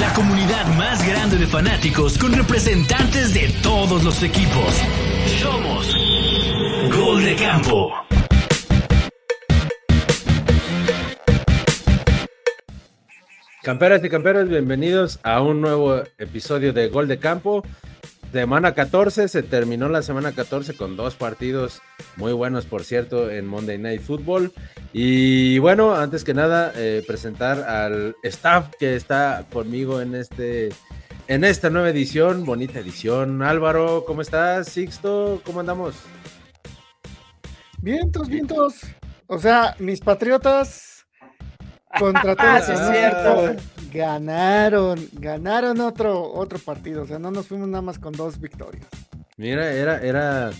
La comunidad más grande de fanáticos con representantes de todos los equipos. Somos Gol de Campo. Camperas y camperos, bienvenidos a un nuevo episodio de Gol de Campo. Semana 14, se terminó la semana 14 con dos partidos muy buenos, por cierto, en Monday Night Football. Y bueno, antes que nada, eh, presentar al staff que está conmigo en, este, en esta nueva edición, bonita edición. Álvaro, ¿cómo estás? Sixto, ¿cómo andamos? Vientos, vientos. O sea, mis patriotas contra todos es cierto. ganaron, ganaron otro, otro partido. O sea, no nos fuimos nada más con dos victorias. Mira, era, era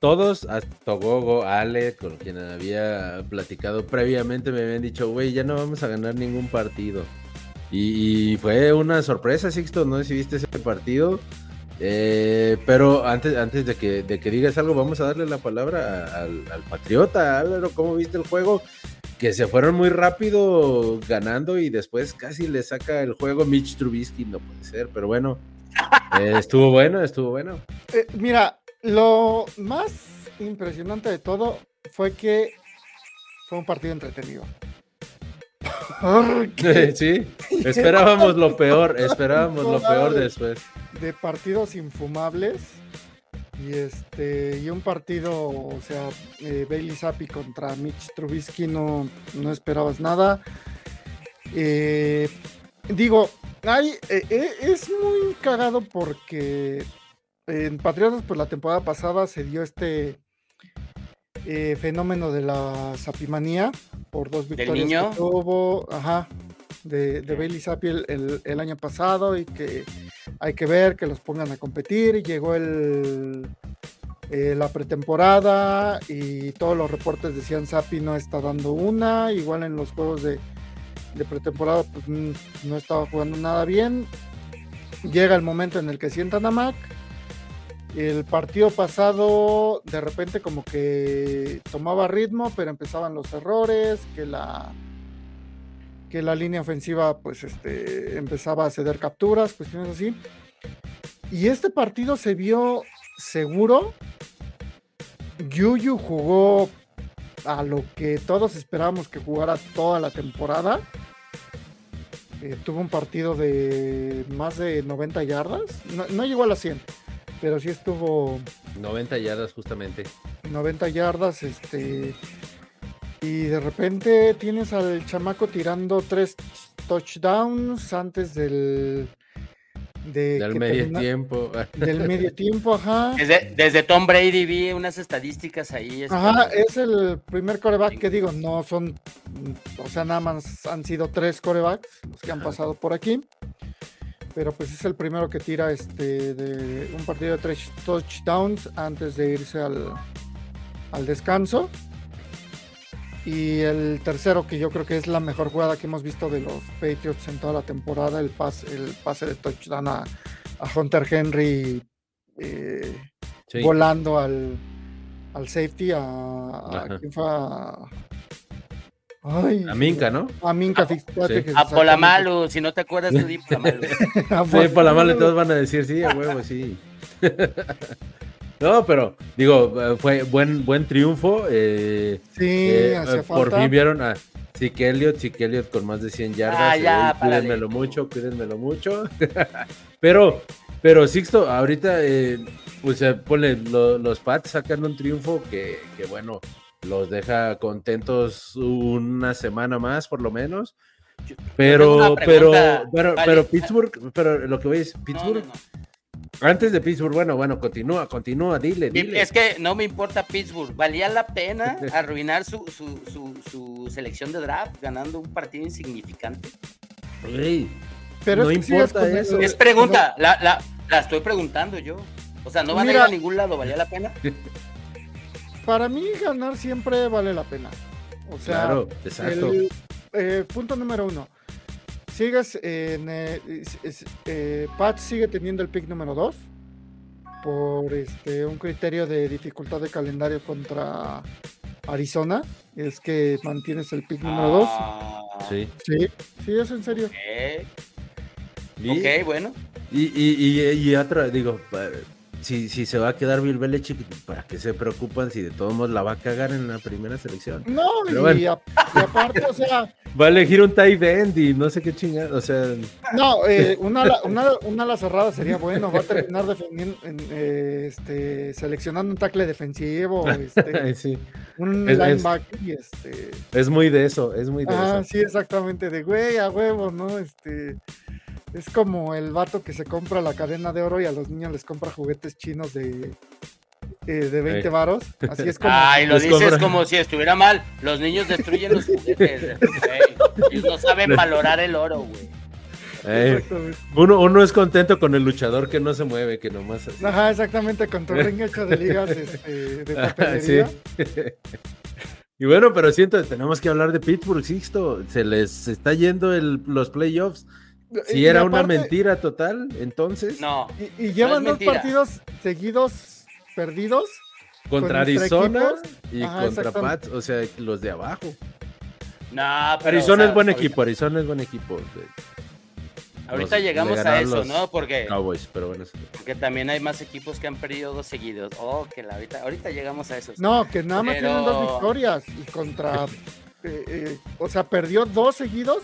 todos, hasta Togogo, Ale, con quien había platicado previamente, me habían dicho, güey, ya no vamos a ganar ningún partido. Y, y fue una sorpresa, Sixto, no sé si viste ese partido. Eh, pero antes, antes de, que, de que digas algo, vamos a darle la palabra a- al, al Patriota. Álvaro, ¿cómo viste el juego? Que se fueron muy rápido ganando y después casi le saca el juego Mitch Trubisky, no puede ser, pero bueno, eh, estuvo bueno, estuvo bueno. Eh, mira, lo más impresionante de todo fue que fue un partido entretenido. Sí, esperábamos lo peor, esperábamos lo peor después. de partidos infumables y este y un partido, o sea, eh, Bailey Zappi contra Mitch Trubisky no, no esperabas nada. Eh, digo, hay, eh, eh, es muy cagado porque en Patriotas, pues la temporada pasada se dio este eh, fenómeno de la sapimanía por dos ¿Del victorias niño? que tuvo, ajá, de, de Bailey Zappi el, el- el año pasado y que hay que ver que los pongan a competir. Llegó el, eh, la pretemporada y todos los reportes decían Zappi no está dando una, igual en los juegos de, pretemporada pues no estaba jugando nada bien. Llega el momento en el que sientan a Mac. El partido pasado de repente como que tomaba ritmo, pero empezaban los errores, que la que la línea ofensiva pues este empezaba a ceder capturas, cuestiones así. Y este partido se vio seguro. Yuyu jugó a lo que todos esperábamos que jugara toda la temporada. Eh, tuvo un partido de más de 90 yardas. No, no llegó a las 100, pero sí estuvo 90 yardas justamente. 90 yardas, este. Y de repente tienes al chamaco tirando tres touchdowns antes del. De Del que medio termina- tiempo. Del medio tiempo, ajá. Desde, desde Tom Brady vi unas estadísticas ahí. Ajá, este, es el primer coreback que digo, no son, o sea, nada más han sido tres corebacks los que han pasado por aquí, pero pues es el primero que tira este de un partido de tres touchdowns antes de irse al, al descanso. Y el tercero, que yo creo que es la mejor jugada que hemos visto de los Patriots en toda la temporada, el pase, el pase de touchdown a, a Hunter Henry eh, Sí. volando al, al safety, a, a- Ajá. ¿quién fue? A, ay, A Minka, ¿no? A Minka Fitzpatrick. sí. A Polamalu, si no te acuerdas, tú di Polamalu. A Polamalu. todos van a decir sí, a huevo, sí. No, pero digo, fue buen buen triunfo. eh, Sí, eh, hacía eh, por falta. fin vieron a Zeke Elliott, Elliott con más de 100 yardas. Ah, ya, eh, cuídenmelo mucho, cuídenmelo mucho. pero, pero Sixto, ahorita, eh, pues eh, ponle, lo- los Pats sacan un triunfo que, que, bueno, los deja contentos una semana más, por lo menos. Pero, pero, pero, pero Pittsburgh, pero lo que No, Pittsburgh, no, no. Antes de Pittsburgh, bueno, bueno, continúa, continúa, dile, dile. Es que no me importa Pittsburgh. ¿Valía la pena arruinar su, su, su, su selección de draft ganando un partido insignificante? Pero no es importa con- eso. Es pregunta, la, la, la estoy preguntando yo. O sea, no van a ir a ningún lado, ¿valía la pena? Para mí ganar siempre vale la pena. O sea, claro, exacto. el eh, punto número uno. Sigues en. eh, es- eh, Pats sigue teniendo el pick número dos. Por este un criterio de dificultad de calendario contra Arizona. es que mantienes el pick número 2. Ah, Sí. Sí, sí, es en serio. ok. Y, Ok, bueno. y, y, y, y otra, digo, pa- si, si se va a quedar Bill Belichick, ¿para qué se preocupan si de todos modos la va a cagar en la primera selección? No, y, Pero bueno. a- y aparte, o sea, Va a elegir un tight end y no sé qué chingada, o sea, no, eh, una, ala- una, una ala cerrada sería bueno. Va a terminar defendiendo, en, eh, este, seleccionando un tackle defensivo, este, sí, un Es- linebacker y este. es muy de eso, es muy de Ah, eso. sí, exactamente, de güey a huevo, ¿no? Este. Es como el vato que se compra la cadena de oro y a los niños les compra juguetes chinos de, eh, de 20 Ey. varos. Así es como. Ay, lo dices como si estuviera mal. Los niños destruyen los juguetes. Ellos no saben valorar el oro, güey. Eh, Exactamente. uno, uno es contento con el luchador que no se mueve, que nomás... así. Ajá, exactamente, con tu ring hecho de ligas este, de papelería. sí. Y bueno, pero siento tenemos que hablar de Pittsburgh, Sixto. Se les está yendo el- los playoffs. Si Y era una mentira total, entonces, No. Y, y llevan No dos mentira. partidos seguidos perdidos. contra Arizona y Ajá, contra. Pats, o sea, los de abajo. No, pero, Arizona o sea, es buen ahorita- equipo, Arizona es buen equipo. de Ahorita los- llegamos le a eso, los ¿no? Porque, Cowboys, pero bueno. porque también hay más equipos que han perdido dos seguidos. Oh, que la ahorita, ahorita llegamos a eso. No, que nada más Pero- tienen dos victorias. Y contra. Eh, eh, o sea, perdió dos seguidos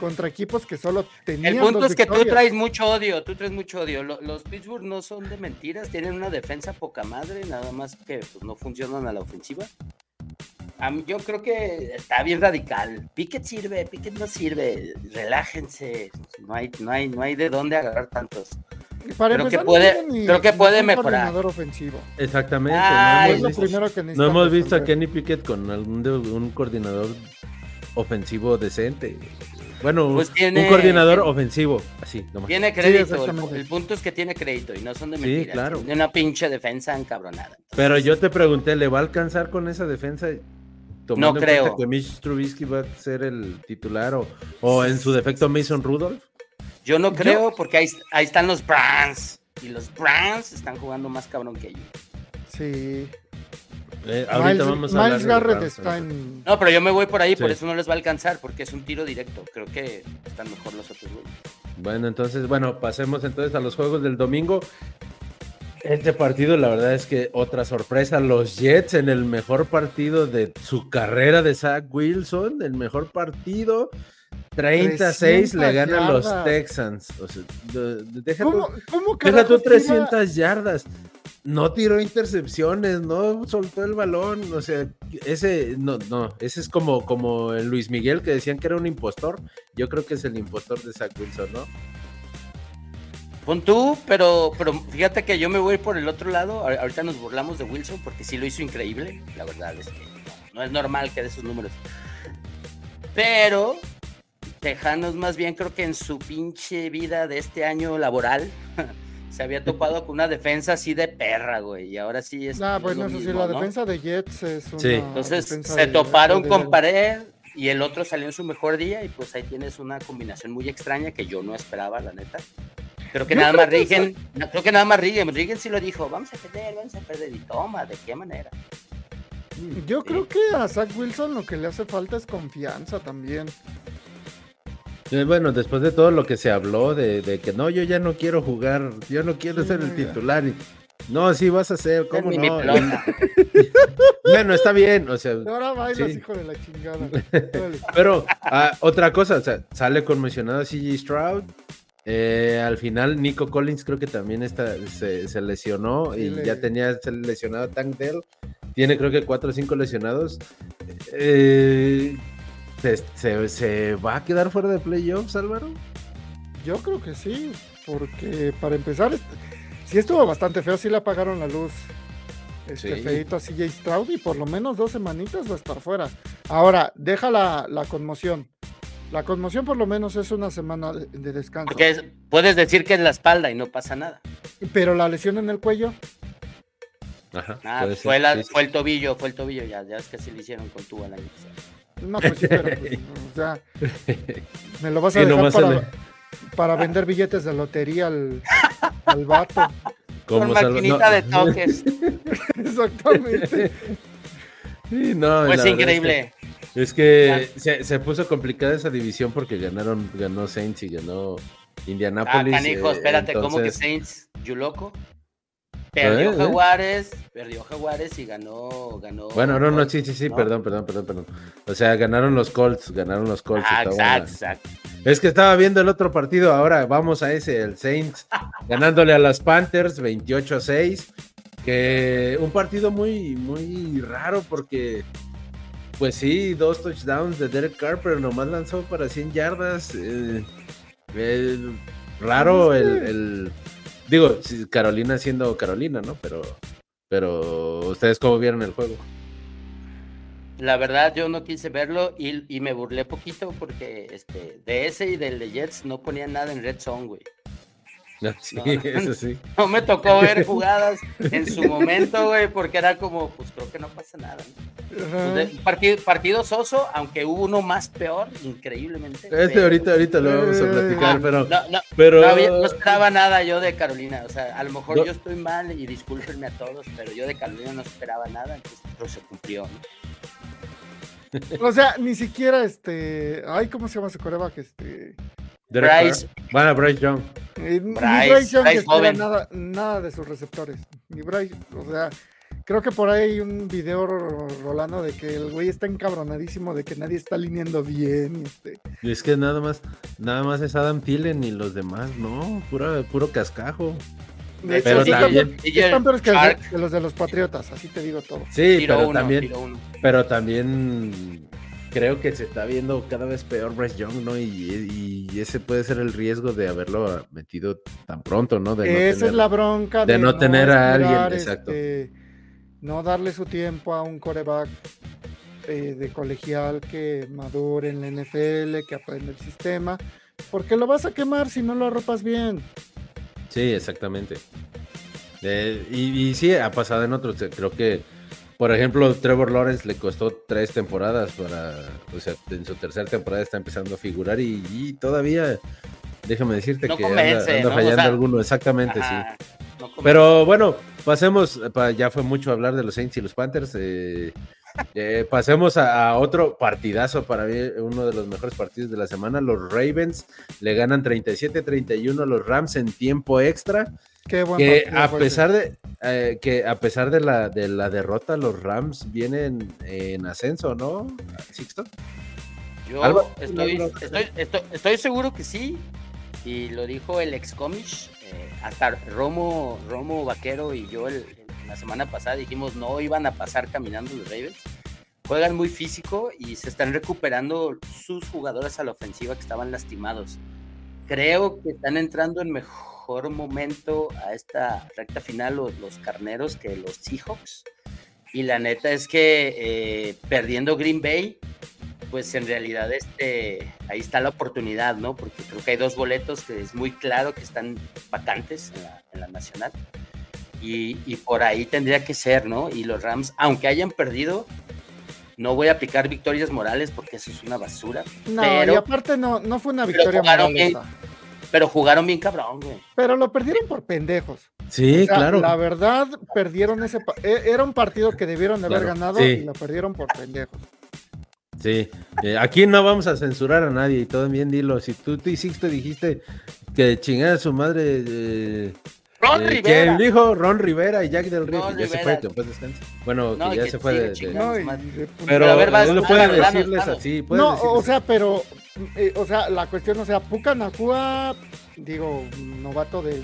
contra equipos que solo tenían. El punto dos es que tú traes mucho odio, tú traes mucho odio. Lo- Los Pittsburgh no son de mentiras, tienen una defensa poca madre, nada más que pues, no funcionan a la ofensiva. A mí, yo creo que está bien radical. Pickett sirve, Pickett no sirve. Relájense. No hay, no hay, no hay de dónde agarrar tantos. Para creo que puede- ni- creo que puede un mejorar. coordinador ofensivo. Exactamente. Ay, no hemos, visto, primero que no necesitan hemos visto a. Kenny Pickett con algún de- un coordinador ofensivo decente. Bueno, un- Pues tiene- un coordinador ofensivo, así, nomás. Tiene crédito. el, punto es que tiene crédito y no son de Sí, mentiras. claro. De una pinche defensa encabronada. Pero yo te pregunté, ¿le va a alcanzar con esa defensa? Tomando en creo. que Mitch Trubisky va a ser el titular o, o en su defecto Mason Rudolph. Yo no creo porque ahí, ahí están los Browns. Y los Browns están jugando más cabrón que ellos. Sí. Eh, ahorita Miles, vamos a Miles Garrett Browns, está en. No, pero yo me voy por ahí, por eso no les va a alcanzar, porque es un tiro directo. Creo que están mejor los otros güeyes. Bueno, entonces, bueno, pasemos entonces a los juegos del domingo. Este partido, la verdad es que otra sorpresa, los Jets en el mejor partido de su carrera de Zach Wilson, el mejor partido, 36 le 300 ganan los yardas. Texans. O sea, de- de- deja ¿Cómo, tú- cómo deja tú carajos tira- 300 yardas. No tiró intercepciones, no soltó el balón, o sea, ese no, no, ese es como, como el Luis Miguel que decían que era un impostor. Yo creo que es el impostor de Zach Wilson, ¿no? Pon tú, pero, pero fíjate que yo me voy por el otro lado. Ahor- Ahorita nos burlamos de Wilson porque sí lo hizo increíble. La verdad es que no, es normal que de esos números. Pero Tejanos más bien creo que en su pinche vida de este año laboral se había topado con una defensa así de perra, güey. Y ahora sí es. Ah, es bueno, lo eso sí, mismo, la ¿no? defensa de Jets es una. Sí. Entonces se de- toparon de- con pared y el otro salió en su mejor día y pues ahí tienes una combinación muy extraña que yo no esperaba, la neta. Creo que Yo nada creo más que Rigen, no, creo que nada más Rigen, Rigen sí lo dijo, vamos a perder, vamos a perder y toma, ¿de qué manera? Yo creo que a Zach Wilson lo que le hace falta es confianza también. Bueno, después de todo lo que se habló de, de que no, yo ya no quiero jugar, yo no quiero Sí, ser el titular. y, no, sí vas a ser, ¿cómo mi no? bueno, está bien, o sea, Ahora bailas, Sí. hijo de la chingada. Pero ah, otra cosa, o sea, sale conmocionado CG Stroud. eh, al final, Nico Collins creo que también está, se, se lesionó Sí, y le- ya tenía se lesionado a Tank Dell. Tiene creo que cuatro o cinco lesionados. Eh, se, se- se va a quedar fuera de playoffs, Álvaro? Yo creo que sí, porque para empezar, este- sí estuvo bastante feo, sí le apagaron la luz. Este Sí. feito a CJ Stroud y por lo menos dos semanitas va a estar fuera. Ahora, deja la, la conmoción. La conmoción por lo menos es una semana de, de descanso. Porque es- puedes decir que es la espalda y no pasa nada. Pero la lesión en el cuello, Ajá. Ah, fue, la- sí, sí. fue el tobillo, fue el tobillo, ya, ya es que sí le hicieron con tu al año no, pues sí, pero pues, o sea, me lo vas a Que dejar se para, para vender billetes de lotería al, al vato. Como Con maquinita no. de toques. Exactamente. Sí, no, Pues increíble. Es que, es que se, se puso complicada esa división porque ganaron, ganó Saints y ganó Ah, Indianapolis. canijo, eh, espérate, ¿cómo que entonces- Saints, you loco? Perdió ¿Eh? ¿Eh? Jaguares, perdió Jaguares y ganó, ganó. Bueno, no, no, sí, sí, sí, ¿no? perdón, perdón, perdón, perdón. O sea, ganaron los Colts, ganaron los Colts. Ah, exacto, exacto. Es que estaba viendo el otro partido, ahora vamos a ese, el Saints, ganándole a las Panthers 28 a 6, que un partido muy, muy raro porque, pues sí, dos touchdowns de Derek Carr, pero nomás lanzó para 100 yardas. eh, eh, raro el, el- digo, Carolina siendo Carolina, ¿no? Pero, pero, ¿ustedes cómo vieron el juego? La verdad, yo no quise verlo y, y me burlé poquito porque este, de ese y del de Jets no ponían nada en Red Zone, güey. Sí, No. eso sí. No me tocó ver jugadas en su momento, güey, porque era como, pues creo que no pasa nada. ¿no? Pues, de- partido, partido soso, aunque hubo uno más peor, increíblemente. Este pero- ahorita, ahorita lo vamos a platicar, Ah, pero, no, no, pero no había- no esperaba nada yo de Carolina. O sea, a lo mejor yo estoy mal y discúlpenme a todos, pero yo de Carolina no esperaba nada, entonces creo que se cumplió. ¿no? O sea, ni siquiera este. Ay, ¿cómo se llama ese coreback? Este. Derek Bryce. Carr. Bueno, Bryce Young. eh, ni Bryce, Bryce Young Bryce espera nada, nada de sus receptores. Ni Bryce, o sea, creo que por ahí hay un video ro- rolando de que el güey está encabronadísimo de que nadie está alineando bien. y Este. Y es que nada más, nada más es Adam Thielen y los demás, no, pura, puro cascajo. De hecho, Pero sí también- están peores que, los Shark de- que los de los Patriotas, así te digo todo. Sí, pero uno, también, pero también creo que se está viendo cada vez peor Bryce Young, ¿no? Y, y ese puede ser el riesgo de haberlo metido tan pronto, ¿no? De no Esa tener- es la bronca de no tener a alguien, exacto. este, no darle su tiempo a un coreback eh, de colegial que madure en la NFL, que aprenda el sistema, porque lo vas a quemar si no lo arropas bien. Sí, exactamente. Eh, y, y sí, ha pasado en otros. eh, Creo que, por ejemplo, Trevor Lawrence le costó tres temporadas para, o sea, en su tercera temporada está empezando a figurar y, y todavía, déjame decirte No que anda, anda ¿no? O fallando sea, alguno, exactamente, Ajá, sí. no Pero bueno, pasemos, pa- ya fue mucho hablar de los Saints y los Panthers. eh, eh, pasemos a, a otro partidazo para mí, uno de los mejores partidos de la semana. Los Ravens le ganan 37-31 a los Rams en tiempo extra. Qué buen Que partido a pesar ese. de eh, que a pesar de la, de la derrota, los Rams vienen en ascenso, ¿no? Sixto. Yo estoy, algo- estoy, estoy, estoy seguro que sí. Y lo dijo el ex comish. hasta Romo, Romo Vaquero y yo el- la semana pasada dijimos no iban a pasar caminando los Ravens. Juegan muy físico y se están recuperando sus jugadores a la ofensiva que estaban lastimados. Creo que están entrando en mejor momento a esta recta final los, los carneros que los Seahawks. Y la neta es que eh, perdiendo Green Bay, pues en realidad este, ahí está la oportunidad, ¿no? Porque creo que hay dos boletos que es muy claro que están vacantes en la, en la nacional. Y, y por ahí tendría que ser, ¿no? Y los Rams, aunque hayan perdido, no voy a aplicar victorias morales porque eso es una basura. No, pero- y aparte no, no fue una victoria moral. Pero jugaron bien cabrón, güey. Pero lo perdieron por pendejos. Sí, O sea, claro. La verdad, perdieron ese. e- Era un partido que debieron de haber Claro, ganado sí. y lo perdieron por pendejos. Sí. Eh, aquí no vamos a censurar a nadie y todo bien dilo. Si tú, tú Sixto dijiste que chingada su madre. eh, Ron eh, Rivera. ¿Quién dijo? Ron Rivera y Jack del Río, Ron ya se fue, descanse. Bueno, No, que ya que se fue sigue de- de, Pero, Pero a ver, vas- no vas- puede danos, danos, decirles así. No, o sea, pero, eh, o sea, la cuestión, o sea, Puka Nakua, digo, novato del,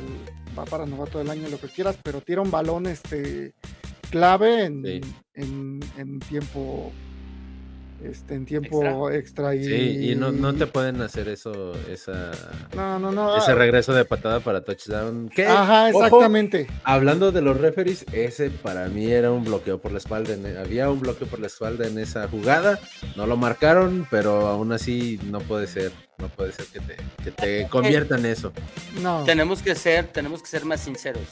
va para novato del año, lo que quieras, pero tira un balón, este, clave en, Sí. en, en tiempo, este, en tiempo extra, y... Sí, y no, no te pueden hacer eso, esa, No, no, no. ese ah, regreso de patada para touchdown. ¿Qué? Ajá, Ojo, exactamente. Hablando de los referees, ese para mí era un bloqueo por la espalda. en- e, había un bloqueo por la espalda en esa jugada. No lo marcaron, pero aún así no puede ser. No puede ser que te, que te conviertan en eso. No. Tenemos que ser, tenemos que ser más sinceros.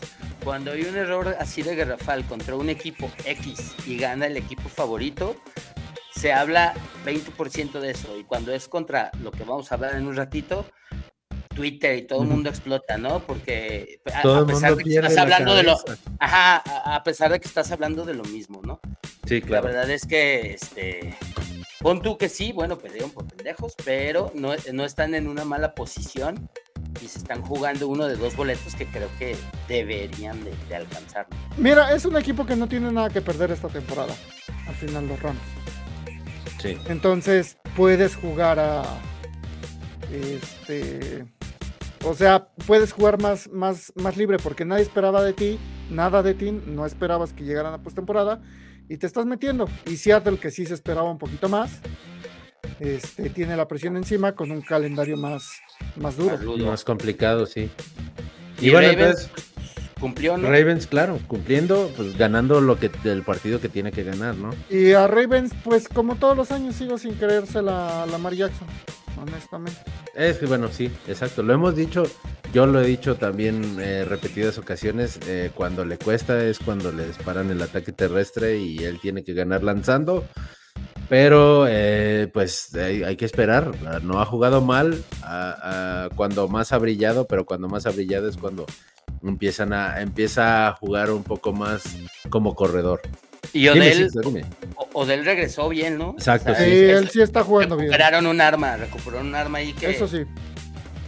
Cuando hay un error así de garrafal contra un equipo X y gana el equipo favorito, se habla 20% de eso. Y cuando es contra lo que vamos a hablar en un ratito, Twitter y todo el mundo explota, ¿no? Porque a, Todo a pesar mundo de que estás la hablando de lo, ajá, a, a pesar de que estás hablando de lo mismo, ¿no? Sí, La claro. verdad es que, este, pon tú que sí, bueno, perdieron por pendejos, pero no, no están en una mala posición y se están jugando uno de dos boletos que creo que deberían de, de alcanzar. Mira, es un equipo que no tiene nada que perder esta temporada. Al final los Rams. Sí. Entonces puedes jugar a. Este. O sea, puedes jugar más, más, más libre porque nadie esperaba de ti, nada de ti, no esperabas que llegaran a postemporada y te estás metiendo. Y Seattle, que sí se esperaba un poquito más, este, tiene la presión encima con un calendario más, más duro. Más complicado, sí. Y, Y bueno, Ravens, entonces, Cumplió, ¿no? Ravens, claro, cumpliendo, pues ganando lo que del partido que tiene que ganar, ¿no? Y a Ravens, pues como todos los años, sigo sin creerse la, la Lamar Jackson, honestamente. Es que bueno, sí, exacto. Lo hemos dicho, yo lo he dicho también eh, repetidas ocasiones, eh, cuando le cuesta es cuando le disparan el ataque terrestre y él tiene que ganar lanzando. Pero eh, pues hay, hay que esperar. No ha jugado mal a- a cuando más ha brillado, pero cuando más ha brillado es cuando empiezan a, empieza a jugar un poco más como corredor. Y Dime, Odell, dime. O- Odell regresó bien, ¿no? Exacto, Sí, sí. él sí está jugando bien. recuperaron un arma, recuperaron un arma ahí que, Eso sí.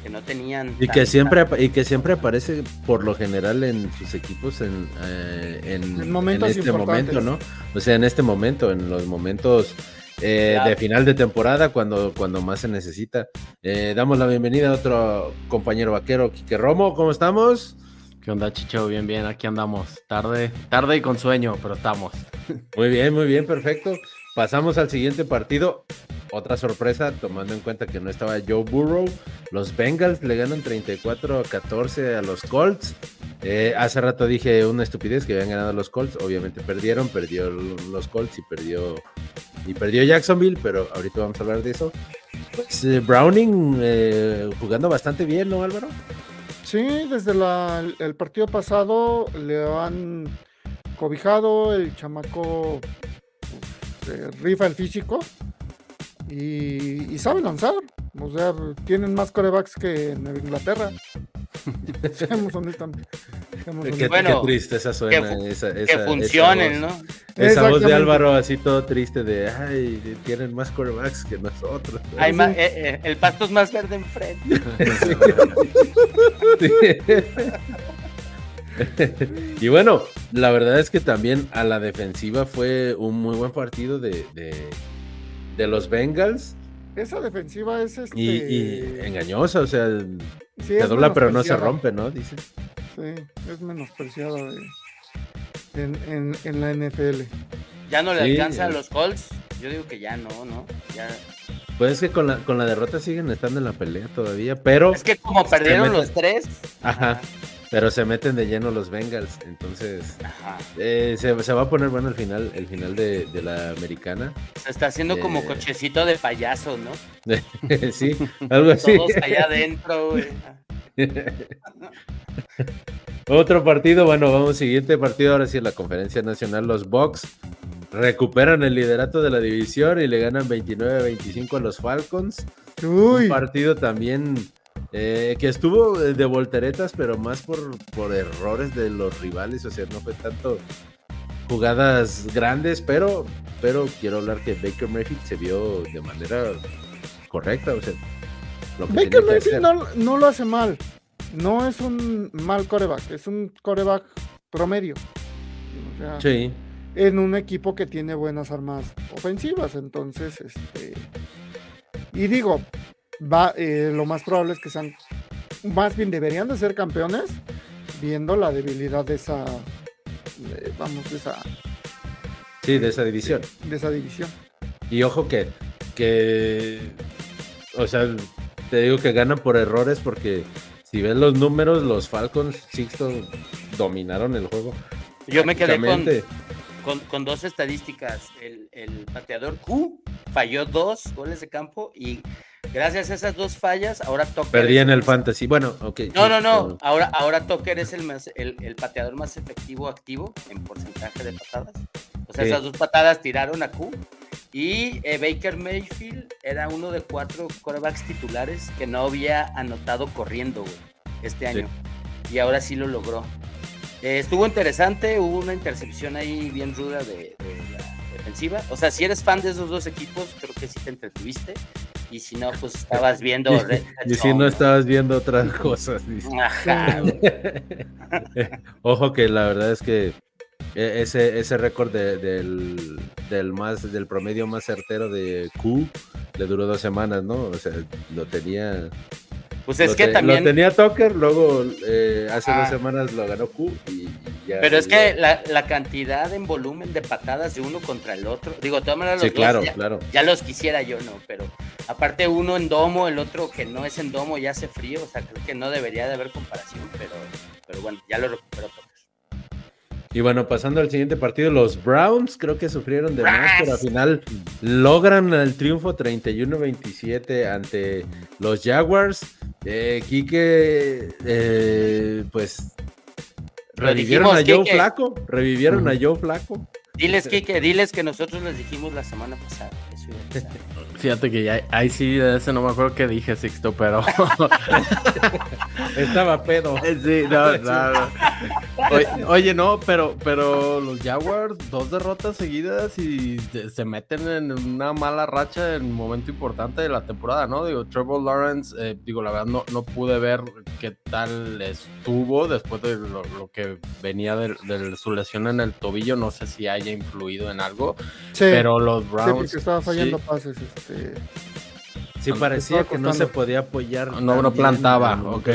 que no tenían. Y tan- que siempre y que siempre aparece por lo general en sus equipos en, eh, en, En momentos en este momento, ¿no? O sea, en este momento, en los momentos eh, Claro. de final de temporada, cuando, cuando más se necesita. Eh, damos la bienvenida a otro compañero vaquero, Quique Romo, ¿cómo estamos? ¿Qué onda, Chicho? Bien, bien, aquí andamos. Tarde, tarde y con sueño, pero estamos. Muy bien, muy bien, perfecto. Pasamos al siguiente partido. Otra sorpresa, tomando en cuenta que no estaba Joe Burrow. Los Bengals le ganan 34 a 14 a los Colts. Eh, hace rato dije una estupidez que habían ganado los Colts. Obviamente perdieron, perdió los Colts y perdió y perdió Jacksonville, pero ahorita vamos a hablar de eso. Pues, eh, Browning eh, jugando bastante bien, ¿no, Álvaro? Sí, desde la- el- partido pasado le han cobijado, el chamaco eh, rifa el físico y, y sabe lanzar. O sea, tienen más corebacks que en Inglaterra. Seamos Qué, Bueno, tristeza suena esa, que esa- esa funcionen, voz. ¿no? Esa voz de. Álvaro así todo triste de, ay, tienen más quarterbacks que nosotros. Hay eh, eh, el pasto es más verde enfrente. y bueno, la verdad es que también a la defensiva fue un muy buen partido de, de, de los Bengals Esa defensiva es este. y, y engañosa, o sea, sí, se dobla pero no se menospreciada. rompe, ¿no? Dice. Sí, es menospreciado de- en, en, en la NFL. Ya no le Sí, alcanza a los Colts. Yo digo que ya no, ¿no? Ya. Pues es que con la, con la derrota siguen estando en la pelea todavía, pero, Es que como perdieron los tres. ajá, pero se meten de lleno los Bengals, entonces Ajá. eh, se, se va a poner bueno el final, el final de, de la americana. Se está haciendo como Eh. cochecito de payaso, ¿no? sí, algo así. Todos allá adentro, güey. Otro partido, bueno, vamos, siguiente partido, ahora sí en la conferencia nacional, los Bucks recuperan el liderato de la división y le ganan 29-25 a los Falcons. Uy, Un partido también eh, que estuvo de volteretas, pero más por, por errores de los rivales, o sea, no fue tanto jugadas grandes, pero, pero quiero hablar que Baker Mayfield se vio de manera correcta, o sea, lo que Baker Mayfield no, no lo hace mal. No es un mal coreback, es un coreback promedio. O sea, Sí, en un equipo que tiene buenas armas ofensivas. Entonces, este. Y digo, va, eh, lo más probable es que sean. Más bien deberían de ser campeones, viendo la debilidad de esa. de- vamos, de esa, sí, de esa división. de esa división. Y ojo que, que, o sea, te digo que ganan por errores porque si ves los números, los Falcons, Sixto, dominaron el juego. Yo me quedé con, con dos estadísticas. El, el pateador Q falló dos goles de campo y gracias a esas dos fallas, ahora Tucker. Perdí en el fantasy. Bueno, ok. No, no, no. Ahora, ahora Tucker es el, más, el, el pateador más efectivo activo en porcentaje de patadas. O sea, Sí. esas dos patadas tiraron a Q. Y eh, Baker Mayfield era uno de cuatro quarterbacks titulares que no había anotado corriendo, güey, este Sí. año. Y ahora sí lo logró. Eh, estuvo interesante, hubo una intercepción ahí bien ruda de, de la O sea, si eres fan de esos dos equipos, creo que sí te entretuviste. Y si no, pues estabas viendo. Y si no estabas viendo otras cosas. dice. Ajá. Ojo que la verdad es que e- ese, ese récord de- del, del más del promedio más certero de Q le duró dos semanas, ¿no? O sea, lo tenía. Pues es lo que te- también. Lo tenía Tucker, luego eh, hace Ah. dos semanas lo ganó Q y, y ya. Pero es que la, la cantidad en volumen de patadas de uno contra el otro. Digo, maneras, los Sí, claro, ya, claro. ya los quisiera yo, ¿no? Pero aparte, uno en domo, el otro que no es en domo, ya hace frío. O sea, creo que no debería de haber comparación. Pero, pero bueno, ya lo recuperó Tucker. Y bueno, pasando al siguiente partido, los Browns creo que sufrieron de más, pero al final logran el triunfo 31-27 ante los Jaguars. Eh, Quique, eh, pues revivieron dijimos, a Joe Quique. Flaco, revivieron a Joe Flaco. Diles, Kike, diles que nosotros les dijimos la semana pasada. Eso iba a pasar. Fíjate que ya, ahí sí, de ese no me acuerdo qué dije, Sixto, pero. Estaba pedo. sí, no, no, no. Oye, oye, no, pero, pero los Jaguars, dos derrotas seguidas y se- meten en una mala racha en un momento importante de la temporada, ¿no? Digo, Trevor Lawrence, eh, digo, la verdad no, no pude ver qué tal estuvo después de lo, lo que venía de, de su lesión en el tobillo, no sé si haya influido en algo, Sí, pero los sí, Browns... porque estaba fallando sí, pases. Este, Sí, parecía que no se podía apoyar. No, no plantaba, ok.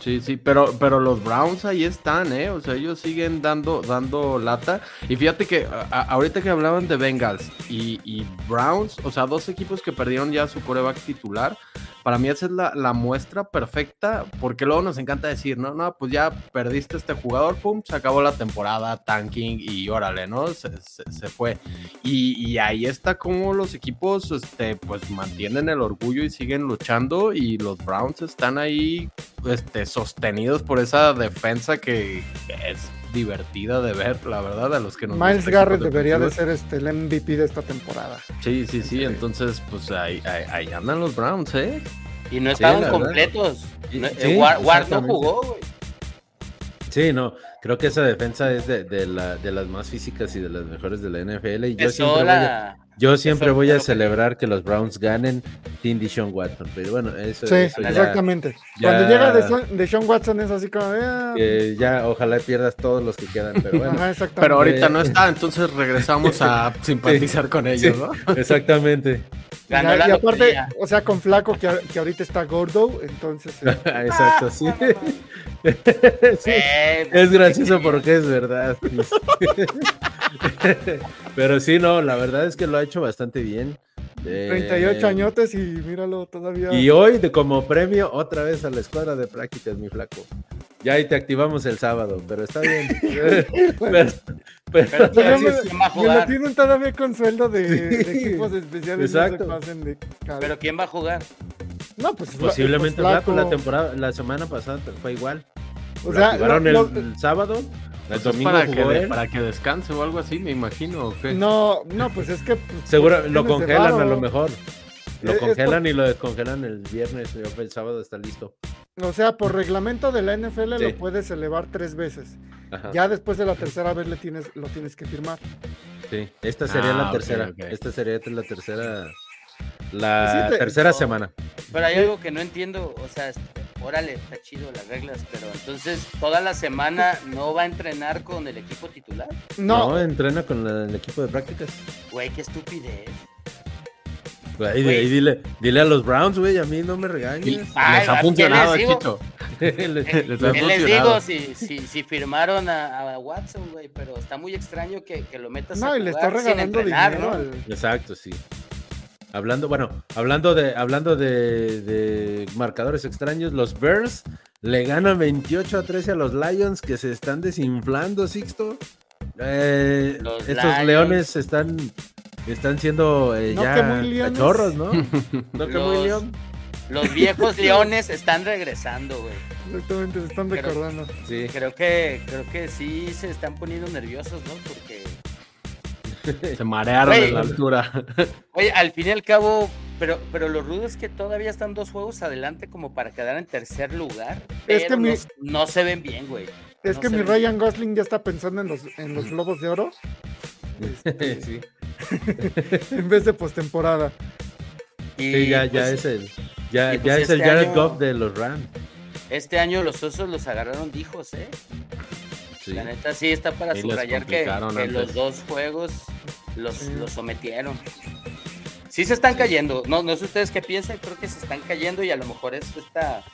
Sí, sí, pero, pero los Browns ahí están, ¿eh? O sea, ellos siguen dando, dando lata. Y fíjate que a- ahorita que hablaban de Bengals y, y Browns, o sea, dos equipos que perdieron ya su coreback titular, para mí esa es la, muestra perfecta, porque luego nos encanta decir, no, no, pues ya perdiste este jugador, pum, se acabó la temporada, tanking y órale, ¿no? Se, se- se fue. Y, y ahí está como los equipos, este, pues mantienen el orgullo y siguen luchando y los Browns están ahí, este, sostenidos por esa defensa que es divertida de ver, la verdad, a los que nos Miles gusta Garrett debería de ser este, el MVP de esta temporada. Sí, sí, sí, entonces, pues ahí, ahí, ahí andan los Browns, ¿eh? Y no estaban completos. Eh, sí, Ward, Ward no jugó, güey. Sí, no, creo que esa defensa es de, de la, de las más físicas y de las mejores de la NFL. Y yo siempre, voy a, yo siempre voy celebrar que los Browns ganen sin Deshaun Watson. Pero bueno, eso, Sí, eso ya, exactamente. ya- Cuando llega de, de Sean Watson es así como. ah, ya ojalá pierdas todos los que quedan. Pero bueno, ajá, exactamente. Pero ahorita Eh, no está, entonces regresamos a simpatizar con ellos, sí, ¿no? exactamente. Ganó la y aparte, lotería. o sea, con Flaco que, que ahorita está gordo, entonces. eh, Exacto, sí. Sí, Es gracioso porque es verdad. Pero sí, no, la verdad es que lo ha hecho bastante bien. Eh, 38 añotes y míralo todavía. Y hoy, de como premio, otra vez a la escuadra de prácticas, mi flaco. Ya ahí te activamos el sábado, pero está bien. pero, pero- Pero Pero ¿quién, me, quién va a me lo tienen todavía con sueldo de, equipos especiales. No exacto. se de. Pero ¿quién va a jugar? no, pues posiblemente pues, Flaco, la Flaco. temporada, la semana pasada fue igual. O sea, jugaron lo- el, lo- el sábado, el Pues domingo para, que, jugó de- él. para que descanse o algo así, me imagino. ¿o qué? no, no, pues es que. pues, Seguro por lo congelan a lo mejor. Lo Eh, congelan y lo descongelan el viernes, yo, el sábado está listo. O sea, por reglamento de la NFL Sí. lo puedes elevar tres veces. Ajá, Ya después de la tercera vez le tienes, lo tienes que firmar. sí. Esta sería Ah, la ok, tercera. Esta sería la tercera. La Pues sí tercera no. semana. Pero hay algo que no entiendo, o sea, órale, está chido las reglas, pero entonces toda la semana no va a entrenar con el equipo titular. No, No, entrena con la- el equipo de prácticas. Güey, qué estupidez. Ahí, dile, dile a los Browns, güey, a mí no me Y regañes. Ay, les ¿a ha qué funcionado, les digo? Chito. Les- Les ha ¿Qué les funcionado. digo? Si, si, si firmaron a, a Watson, güey, pero está muy extraño que, que lo metas no, a y le está jugar sin regalando entrenar, dinero ¿no? Exacto, sí. Hablando, bueno, hablando de, hablando de, de marcadores extraños, los Bears le ganan 28 a 13 a los Lions que se están desinflando, Sixto. Eh, estos Lions. leones están, están siendo eh, No, ya cachorros, ¿no? no que muy Los- león. Los viejos leones están regresando, güey. Exactamente, se están recordando. Sí. Creo que, creo que sí se están poniendo nerviosos, ¿no? Porque, Se marearon en la altura. oye, al fin y al cabo, pero, pero lo rudo es que todavía están dos juegos adelante como para quedar en tercer lugar. Pero Es que mi- no, no se ven bien, güey. Es No que mi. Ryan Gosling ya está pensando en los, en los globos de oro. este, sí. en vez de postemporada. Sí, ya, ya pues, es el, ya, pues ya es el este Jared año- Goff de los Rams. Este año los osos los agarraron hijos, ¿eh? Sí. La neta sí está para subrayar que, que los dos juegos los, Sí. los sometieron. Sí se están cayendo. No, no sé ustedes qué piensan, creo que se están cayendo y a lo mejor es esta,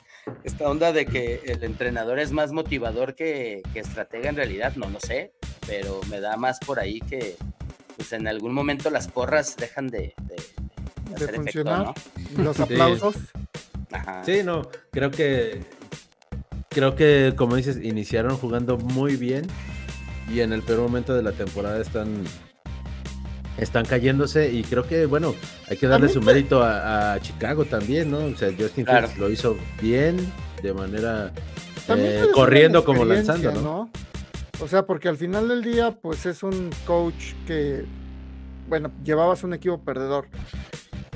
esta onda de que el entrenador es más motivador que, que estratega en realidad, no lo sé, pero me da más por ahí que pues en algún momento las porras dejan de, de- de De hacer efecto, funcionar. ¿no? Los aplausos. Ajá. Sí, no, creo que creo que como dices, iniciaron jugando muy bien y en el peor momento de la temporada están están cayéndose y creo que bueno, hay que darle su mérito a, a Chicago también, ¿no? O sea, Justin Claro. Fields lo hizo bien de manera eh, corriendo como lanzando, ¿no? O sea, porque al final del día, pues es un coach que, bueno, llevabas un equipo perdedor.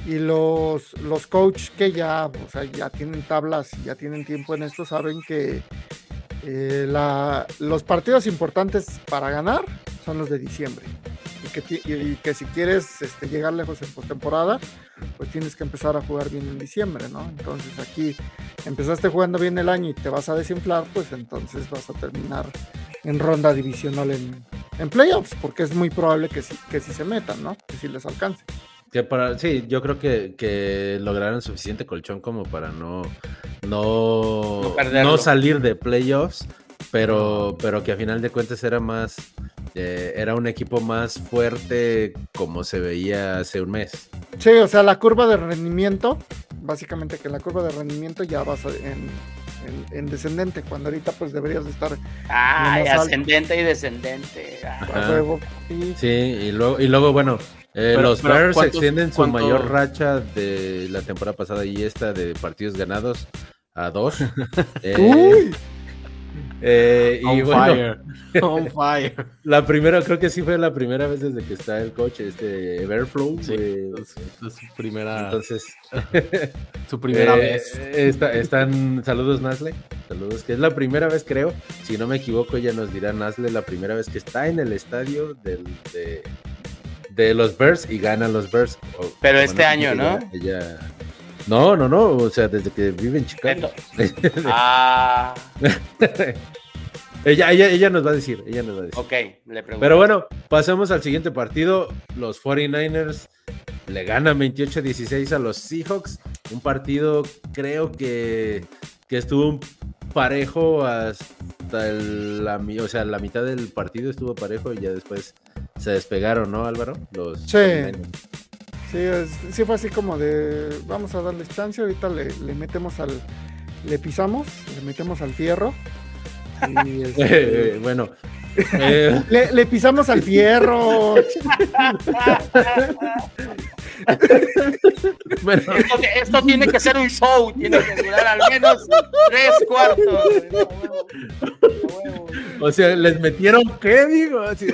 Y los, los coach que ya, o sea, ya tienen tablas, ya tienen tiempo en esto, saben que eh, los partidos importantes para ganar son los de diciembre. Y que, si quieres este, llegar lejos en postemporada, pues tienes que empezar a jugar bien en diciembre, ¿no? Entonces aquí empezaste jugando bien el año y te vas a desinflar, pues entonces vas a terminar en ronda divisional en, playoffs, porque es muy probable que sí, que sí se metan, ¿no? Que sí les alcance. Sí, yo creo que, que lograron suficiente colchón como para no, no, No salir de playoffs, pero, pero que a final de cuentas era más, eh, era un equipo más fuerte como se veía hace un mes. Sí, o sea, la curva de rendimiento, básicamente que la curva de rendimiento ya vas a- en, en- en descendente, cuando ahorita pues deberías de estar alto. ascendente y descendente. Ah. Y, Sí, y luego, y luego bueno, eh, Pero- los pero Bears ¿cuántos- extienden su cuánto- mayor racha de la temporada pasada y esta de partidos ganados a dos. Eh, ¡Uy! eh, y On bueno, fire. On fire. La primera, creo que sí fue la primera vez desde que está el coche, este Everflow. Sí, güey. es, es su primera, Entonces, su primera eh, vez. está- están, saludos Nasle, saludos, que es la primera vez creo, si no me equivoco, ella nos dirá Nasle, la primera vez que está en el estadio del, de, de los Bears y ganan los Bears. Pero este año, ella- ¿no? Ella, no, no, no, o sea, desde que vive en Chicago. Ah, ella, ella, ella nos va a decir, ella nos va a decir. ok, le pregunto. Pero bueno, pasemos al siguiente partido. Los 49ers le ganan 28-16 a los Seahawks. Un partido creo que, que estuvo parejo hasta el- la, o sea, la mitad del partido estuvo parejo y ya después se despegaron, ¿no, Álvaro? Los Sí. 49ers. Sí, es- sí fue así como de vamos a darles chance, ahorita le, le metemos al, le pisamos, le metemos al fierro. Y este, Eh, bueno, eh, le, le pisamos al fierro. bueno, Esto, esto tiene que ser un show, tiene que durar al menos tres cuartos. O sea, les metieron qué digo, Así,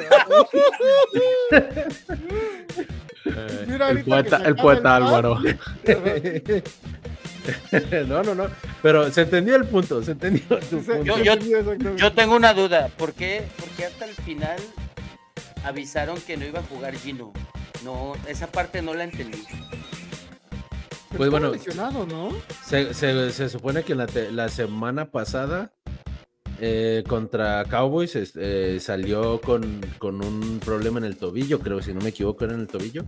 Eh, Mira, el poeta, el poeta el Álvaro. no, no, no. Pero se entendió el punto, se entendió tu punto. Yo- yo- tengo una duda, ¿por qué, por qué hasta el final avisaron que no iba a jugar Gino? No, esa parte no la entendí. Pero Pues bueno. Se, se- se supone que la, te- la semana pasada eh, contra Cowboys eh, salió con, con un problema en el tobillo, creo, si no me equivoco, era en el tobillo.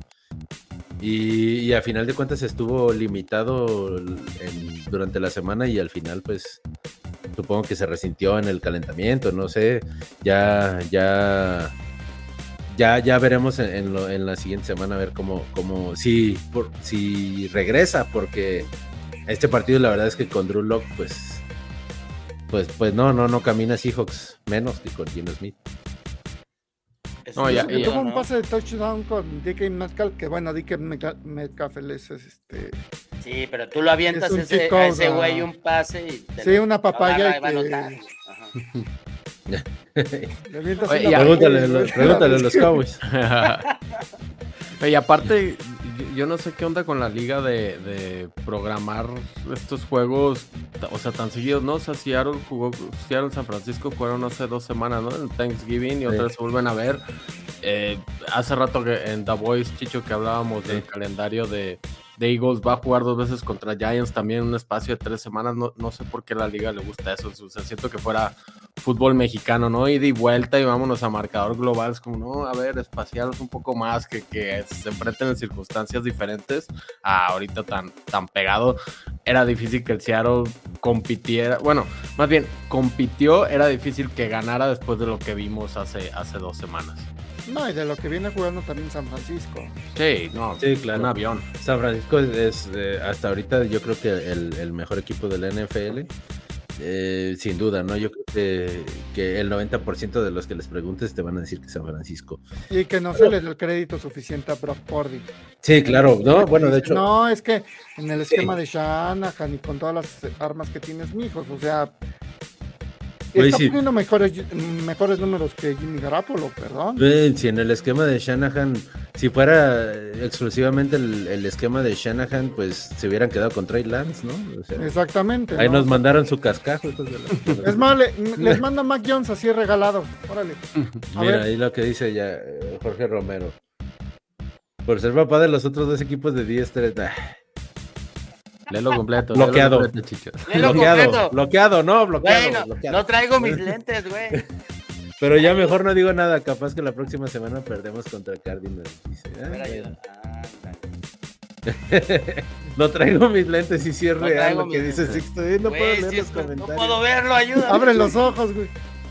Y, y a final de cuentas estuvo limitado durante la semana y al final, pues, supongo que se resintió en el calentamiento, no sé, ya, ya, ya, ya veremos en, la siguiente semana a ver cómo, cómo si, por- si regresa, porque este partido la verdad es que con Drew Lock, pues, pues, pues no, no, no camina Seahawks menos que con Gino Smith. No, ya- Que un ¿no? pase de touchdown con DK Metcalf, que bueno, DK Metcalf es este. Sí, pero tú lo avientas Es ese, a ese güey un pase y te Sí, lo una papaya agarra y va a que- anotar. Ajá. le avientas Oye, Pregúntale, a los- pregúntale a los Cowboys. y aparte, yo- yo no sé qué onda con la liga de, de programar estos juegos, o sea, tan seguidos, ¿no? O sea, Seattle jugó, Seattle San Francisco jugaron hace dos semanas, ¿no? En Thanksgiving y otra Sí. vez se vuelven a ver. eh, hace rato que en The Voice, Chicho, que hablábamos del calendario de, de Eagles, va a jugar dos veces contra Giants también en un espacio de tres semanas. No, no sé por qué la liga le gusta eso. Siento que fuera fútbol mexicano, ¿no? Ida y vuelta y vámonos a marcador global. Es como, no, a ver, espacialos un poco más, que, que se enfrenten en circunstancias diferentes. A ahorita tan, tan pegado. Era difícil que el Seattle compitiera. Bueno, más bien, compitió. Era difícil que ganara después de lo que vimos hace, hace dos semanas. No, y de lo que viene jugando también San Francisco. Sí, no, Sí, claro. un avión. San Francisco es, es, eh, hasta ahorita yo creo que el, el mejor equipo de la NFL. Eh, sin duda, ¿no? Yo creo que, que el 90% de los que les preguntes te van a decir que San Francisco. Y que no se le dio el crédito suficiente a Brock Purdy. Sí, claro, ¿no? Bueno, de hecho, No, es que en el esquema de Shanahan y con todas las armas que tienes, mijos, o sea. Está poniendo mejores, mejores números que Jimmy Garapolo, perdón. si en el esquema de Shanahan, si fuera exclusivamente el, el esquema de Shanahan, pues se hubieran quedado con Trey Lance, ¿no? O sea, Exactamente. ahí ¿no? nos mandaron su cascajo. la- Es más, le- les manda Mac Jones así regalado. Órale. A Mira, ver. ahí lo que dice ya eh, Jorge Romero. Por ser papá de los otros dos equipos de 10-3. Léelo completo. Bloqueado. léelo completo, Chicho. Léelo bloqueado, completo. bloqueado, no, bloqueado, Güey, no, bloqueado. no traigo mis lentes, güey. Pero ya mejor no digo nada, capaz que la próxima semana perdemos contra Cardinals. Dice, ayuda. Ah, no traigo mis lentes y sí es No real lo que dice. Sixto. eh, No güey, puedo leer los que no comentarios. puedo verlo, ayuda. Abre los ojos, güey.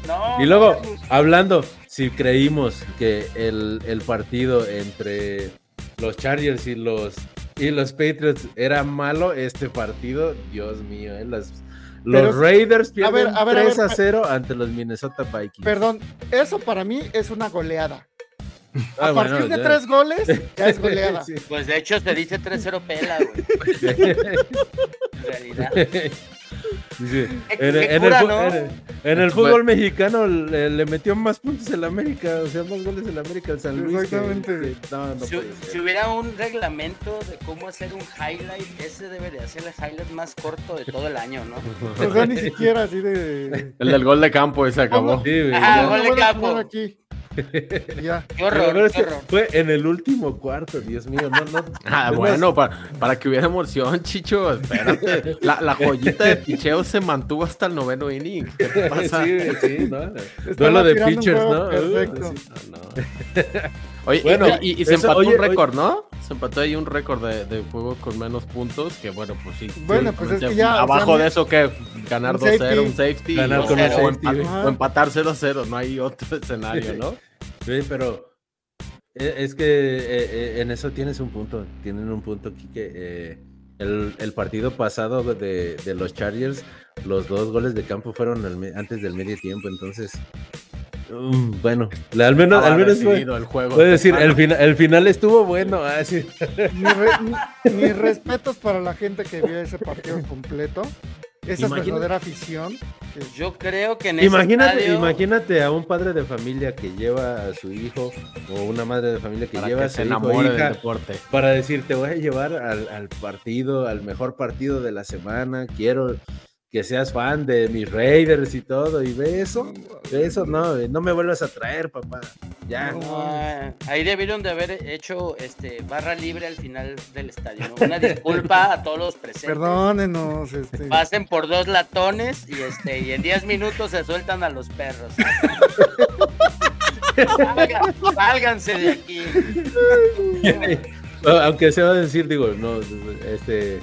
No, Y luego, hablando, si creímos que el, el partido entre los Chargers y los, y los Patriots era malo, este partido, Dios mío, eh, las- Pero los es- Raiders a pierden ver, a ver, a 3 ver, a 0 ante los Minnesota Vikings. Perdón, eso para mí es una goleada. Ah, A bueno, partir de ya. tres goles, ya es goleada. Sí. Pues de hecho se dice 3-0 pela, güey. En realidad. En, qué en cura, el, fu- ¿no? en el- en el fútbol mexicano le, le metió más puntos el América, o sea, más goles el América al San Luis. Exactamente. que- no, no Si, hubiera un reglamento de cómo hacer un highlight, ese debería ser el highlight más corto de todo el año, ¿no? O sea, ni siquiera así de. El del gol de campo y se acabó. Sí, güey, ya. "No, gol de campo". aquí. Y Ya. Qué horror, qué horror. fue en el último cuarto, Dios mío. No, no, Ah, es bueno, para, para que hubiera emoción, Chicho, espérate. La, la joyita de picheo se mantuvo hasta el noveno inning. ¿Qué te pasa? Sí, sí, ¿no? Duelo de un pitchers, ¿no? perfecto. Sí. No, no. Oye, y- Bueno, y, y se eso- empató oye, un récord, ¿no? Se empató ahí un récord de, de juegos con menos puntos, que bueno, pues sí. Bueno, pues es que ya, o Abajo sea, de eso, que ganar un 2-0, safety. un safety. Ganar o, con un o safety, empa- güey. o empatar 0-0, no hay otro escenario, ¿no? Sí, pero eh, es que eh, eh, en eso tienes un punto. Tienen un punto aquí que eh, el, el partido pasado de, de los Chargers, los dos goles de campo fueron antes del medio tiempo, entonces. mm, bueno, la- al menos, al menos fue- decidido el juego. puedo decir, el, fina- el final estuvo bueno. ah, sí. Mis, re- mi- mis respetos para la gente que vio ese partido completo. Esa es Imagínate. verdadera afición. Yo creo que en ese Imagínate, estadio- imagínate a un padre de familia que lleva a su hijo o una madre de familia que para lleva que a se su hijo enamore hija, del deporte. para decir, te voy a llevar al, al partido, al mejor partido de la semana, quiero que seas fan de mis Raiders y todo, y ve eso, ve eso, no, no me vuelvas a traer, papá, ya. No, ahí debieron de haber hecho este barra libre al final del estadio. ¿no? Una disculpa a todos los presentes. Perdónenos. Este, Pasen por dos latones y este y en 10 minutos se sueltan a los perros. Salgan- sálganse de aquí. Aunque se va a decir, digo, no, este...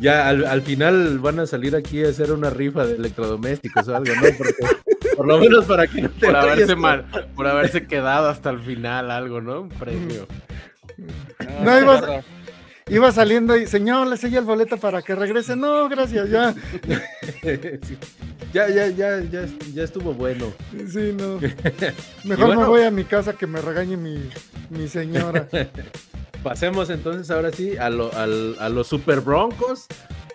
Ya al, al final van a salir aquí a hacer una rifa de electrodomésticos o algo, ¿no? Porque, por lo menos para que no te Por haberse, mal- por haberse quedado hasta el final, algo, ¿no? Un premio. No, qué ibas-. Iba saliendo y, señor, le sella el boleto para que regrese. No, gracias, ya. Sí. Ya, ya, ya, ya, ya estuvo bueno. Sí, no. Mejor bueno. me voy a mi casa que me regañe mi, mi señora. Pasemos entonces ahora sí a, lo- a los Super Broncos.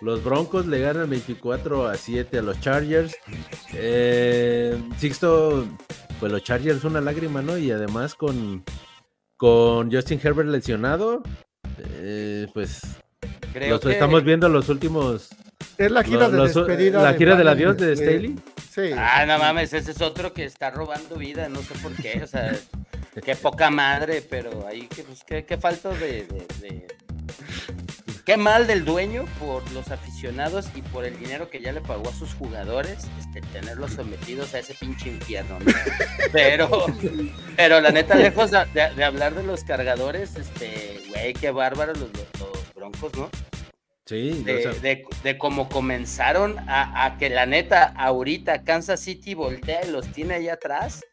Los Broncos le ganan 24 a 7 a los Chargers. Eh, Sixto, pues los Chargers una lágrima, ¿no? Y además con, con Justin Herbert lesionado, eh, pues Creo los que- estamos viendo los últimos. Es la gira de los- despedida. la de gira del Brandon, adiós de Staley. Sí. Ah, no mames, ese es otro que está robando vida, no sé por qué. O sea, qué poca madre, pero ahí que pues qué, qué falta de, de- de- Qué mal del dueño por los aficionados y por el dinero que ya le pagó a sus jugadores, este, tenerlos sometidos a ese pinche infierno. ¿no? Pero, pero la neta, lejos de, de- de hablar de los cargadores, este, güey, qué bárbaros los, broncos, ¿no? Sí, o de, sea, de- de cómo comenzaron a, a que la neta ahorita Kansas City voltea y los tiene ahí atrás.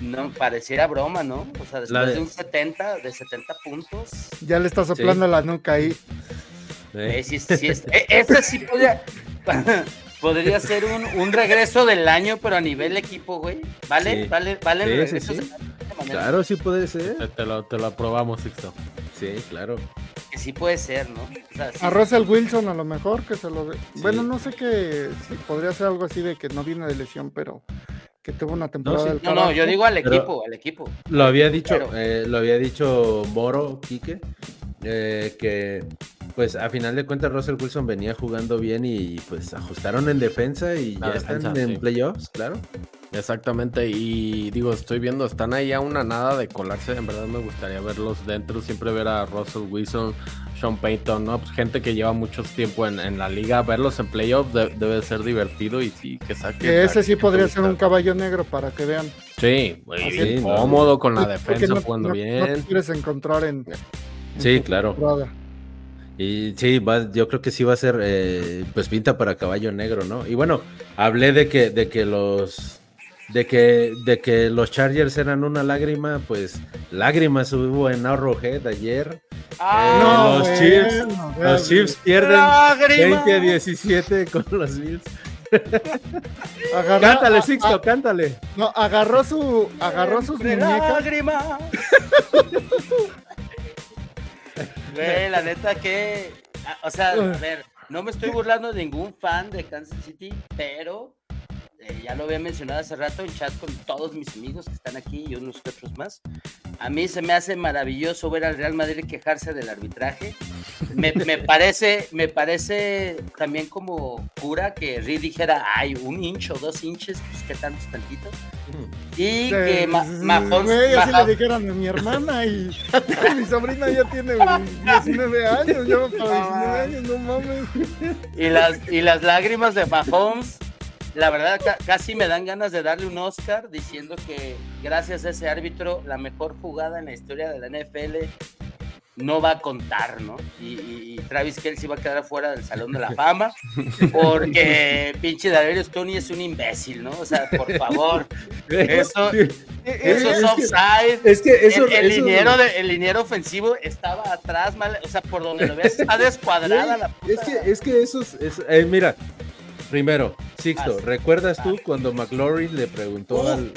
No, pareciera broma, ¿no? O sea, después de... de- un 70, de 70 puntos. Ya le está soplando la nuca ahí. eh, eh, sí, sí, es- eh, ese sí podría, podría ser un, un regreso del año, pero a nivel equipo, güey. ¿Vale? Sí. ¿Vale? ¿Vale? Sí, el sí, regreso sí. del año de esta manera? claro, sí puede ser. Te, te lo, te lo aprobamos, Sixto. Sí, claro. Que sí puede ser, ¿no? O sea, sí. A Russell Wilson a lo mejor que se lo dé. Bueno, no sé qué, si podría ser algo así de que no viene de lesión, pero que tuvo una temporada sí. del No, no, yo digo al Pero- equipo, al equipo. Lo había dicho, Pero- eh, lo había dicho Moro, Quique, eh, que pues a final de cuentas Russell Wilson venía jugando bien y pues ajustaron en defensa y La ya defensa, están en sí. playoffs, claro. Exactamente, y digo, estoy viendo, están ahí a una nada de colarse, en verdad me gustaría verlos dentro, siempre ver a Russell Wilson, Sean Payton, ¿no? Pues gente que lleva mucho tiempo en, en la liga, verlos en playoffs de- debe ser divertido y sí, que saque. Que ese sí podría ser un caballo negro para que vean. Sí, muy bien, ¿no? cómodo con la defensa, no- jugando no- bien. No te quieres encontrar en. Sí, claro. temporada. Y sí, va- yo creo que sí va a ser eh, pues pinta para caballo negro, ¿no? Y bueno, hablé de que, de que los de que, de que los Chargers eran una lágrima, pues lágrimas hubo en Arrowhead ayer. Ah, los bueno, Chiefs, Los Chiefs pierden lágrima. 20 a 17 con los Bills. agarró- Cántale, a- Sixto, a- cántale. no, agarró su, agarró sus muñecas. lágrima. Güey, la neta que. O sea, a ver, no me estoy burlando de ningún fan de Kansas City, pero eh, ya lo había mencionado hace rato en chat con todos mis amigos que están aquí y unos que otros más. A mí se me hace maravilloso ver al Real Madrid quejarse del arbitraje. Me, me parece, me parece también como cura que Reed dijera, ay, un inch o dos inches, pues qué tanto es tantito. Y que Ma- Mahomes- Güey, así Mahomes- le dijeron a mi hermana y mi sobrina ya tiene 19 años, va para 19 años, no mames. Y las, y las lágrimas de Mahomes, la verdad ca- casi me dan ganas de darle un Oscar diciendo que gracias a ese árbitro la mejor jugada en la historia de la NFL no va a contar, ¿no? Y, Travis Kelsey va a quedar fuera del Salón de la Fama porque pinche Darius Tony es un imbécil, ¿no? O sea, por favor, eso, eso es offside. Es que eso, el, el eso- liniero de- el liniero ofensivo estaba atrás, mal, o sea, por donde lo veas está descuadrada la puta. Es que, es que eso es, es- eh, mira, primero, Sixto, Ah, ¿recuerdas tú ah. cuando McLaurin le preguntó al...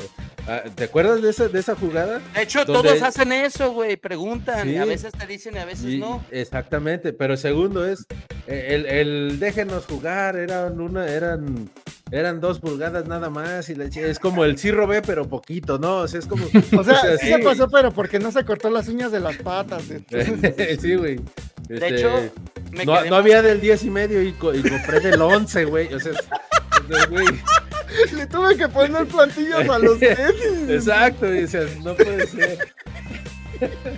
a- ¿Te acuerdas de esa, de esa jugada? De hecho, donde- todos hacen eso, güey, preguntan, Sí. y a veces te dicen y a veces Y- no. Exactamente, pero segundo es eh, el, el déjenos jugar, eran una, eran, eran dos pulgadas nada más, y la ch- es como el sí robé, pero poquito, ¿no? O sea, es como. O sea, sí sí. se pasó, pero porque no se cortó las uñas de las patas. entonces, sí, güey. De Este, hecho, me no, quedé no había del 10 y medio y, co- y compré del 11, güey. O sea, güey. le tuve que poner plantillas a los tenis. Exacto, y, o sea, no puede ser.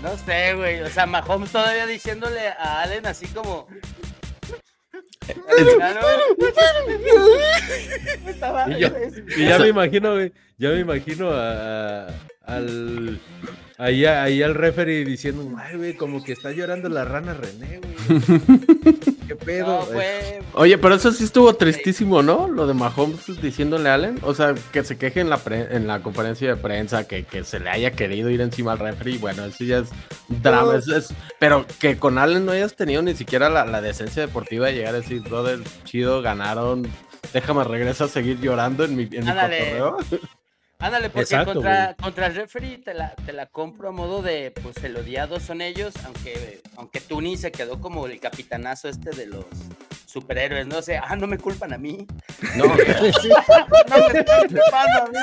No sé, güey. O sea, Mahomes todavía diciéndole a Allen así como. Y yo- Y ya me imagino, güey, ya me imagino a, a- al ahí, ahí al referee diciendo, ay, güey, como que está llorando la rana René, güey. ¿Qué pedo? No, fue. Oye, pero eso sí estuvo tristísimo, ¿no? Lo de Mahomes diciéndole a Allen. O sea, que se queje en la, pre- en la conferencia de prensa, que, que se le haya querido ir encima al referee. Bueno, eso ya es drama. No. es- es- pero que con Allen no hayas tenido ni siquiera la, la decencia deportiva de llegar a decir, brother, chido, ganaron. Déjame regresar a seguir llorando en mi, en mi Ándale. porque Exacto, contra, contra el referee te la, te la compro a modo de, pues el odiado son ellos, aunque, aunque Tuni se quedó como el capitanazo este de los superhéroes, no sé, ah, no me culpan a mí. No, no me culpando a mí.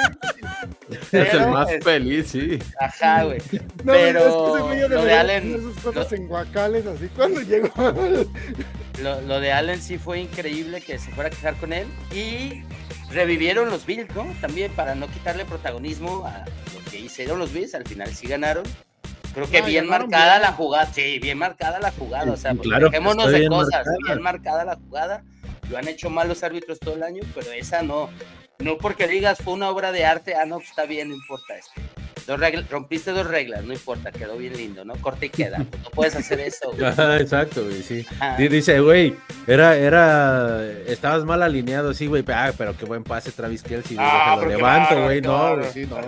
es el Pero, más es- feliz, sí. Ajá, güey. No, Pero es que lo de Allen- cosas lo- en guacales así cuando llegó. Lo, lo de Allen sí fue increíble que se fuera a quejar con él. Y revivieron los Bills, ¿no? También para no quitarle protagonismo a lo que hicieron los Bills, al final sí ganaron. Creo que Ah, bien marcada bien. la jugada, sí, bien marcada la jugada, o sea, pues, claro dejémonos de bien cosas, marcada. bien marcada la jugada. Lo han hecho mal los árbitros todo el año, pero esa no. No porque digas fue una obra de arte, ah, no, está bien, no importa. Este. Dos reglas, rompiste dos reglas, no importa, quedó bien lindo, ¿no? Corta y queda. no puedes hacer eso. güey. Ajá, exacto, güey, sí. Ajá. Sí, dice, güey, era, era, estabas mal alineado, sí, güey, ah, pero qué buen pase Travis Kelsey, güey, Ah, qué levanto, güey, no, güey, sí, no,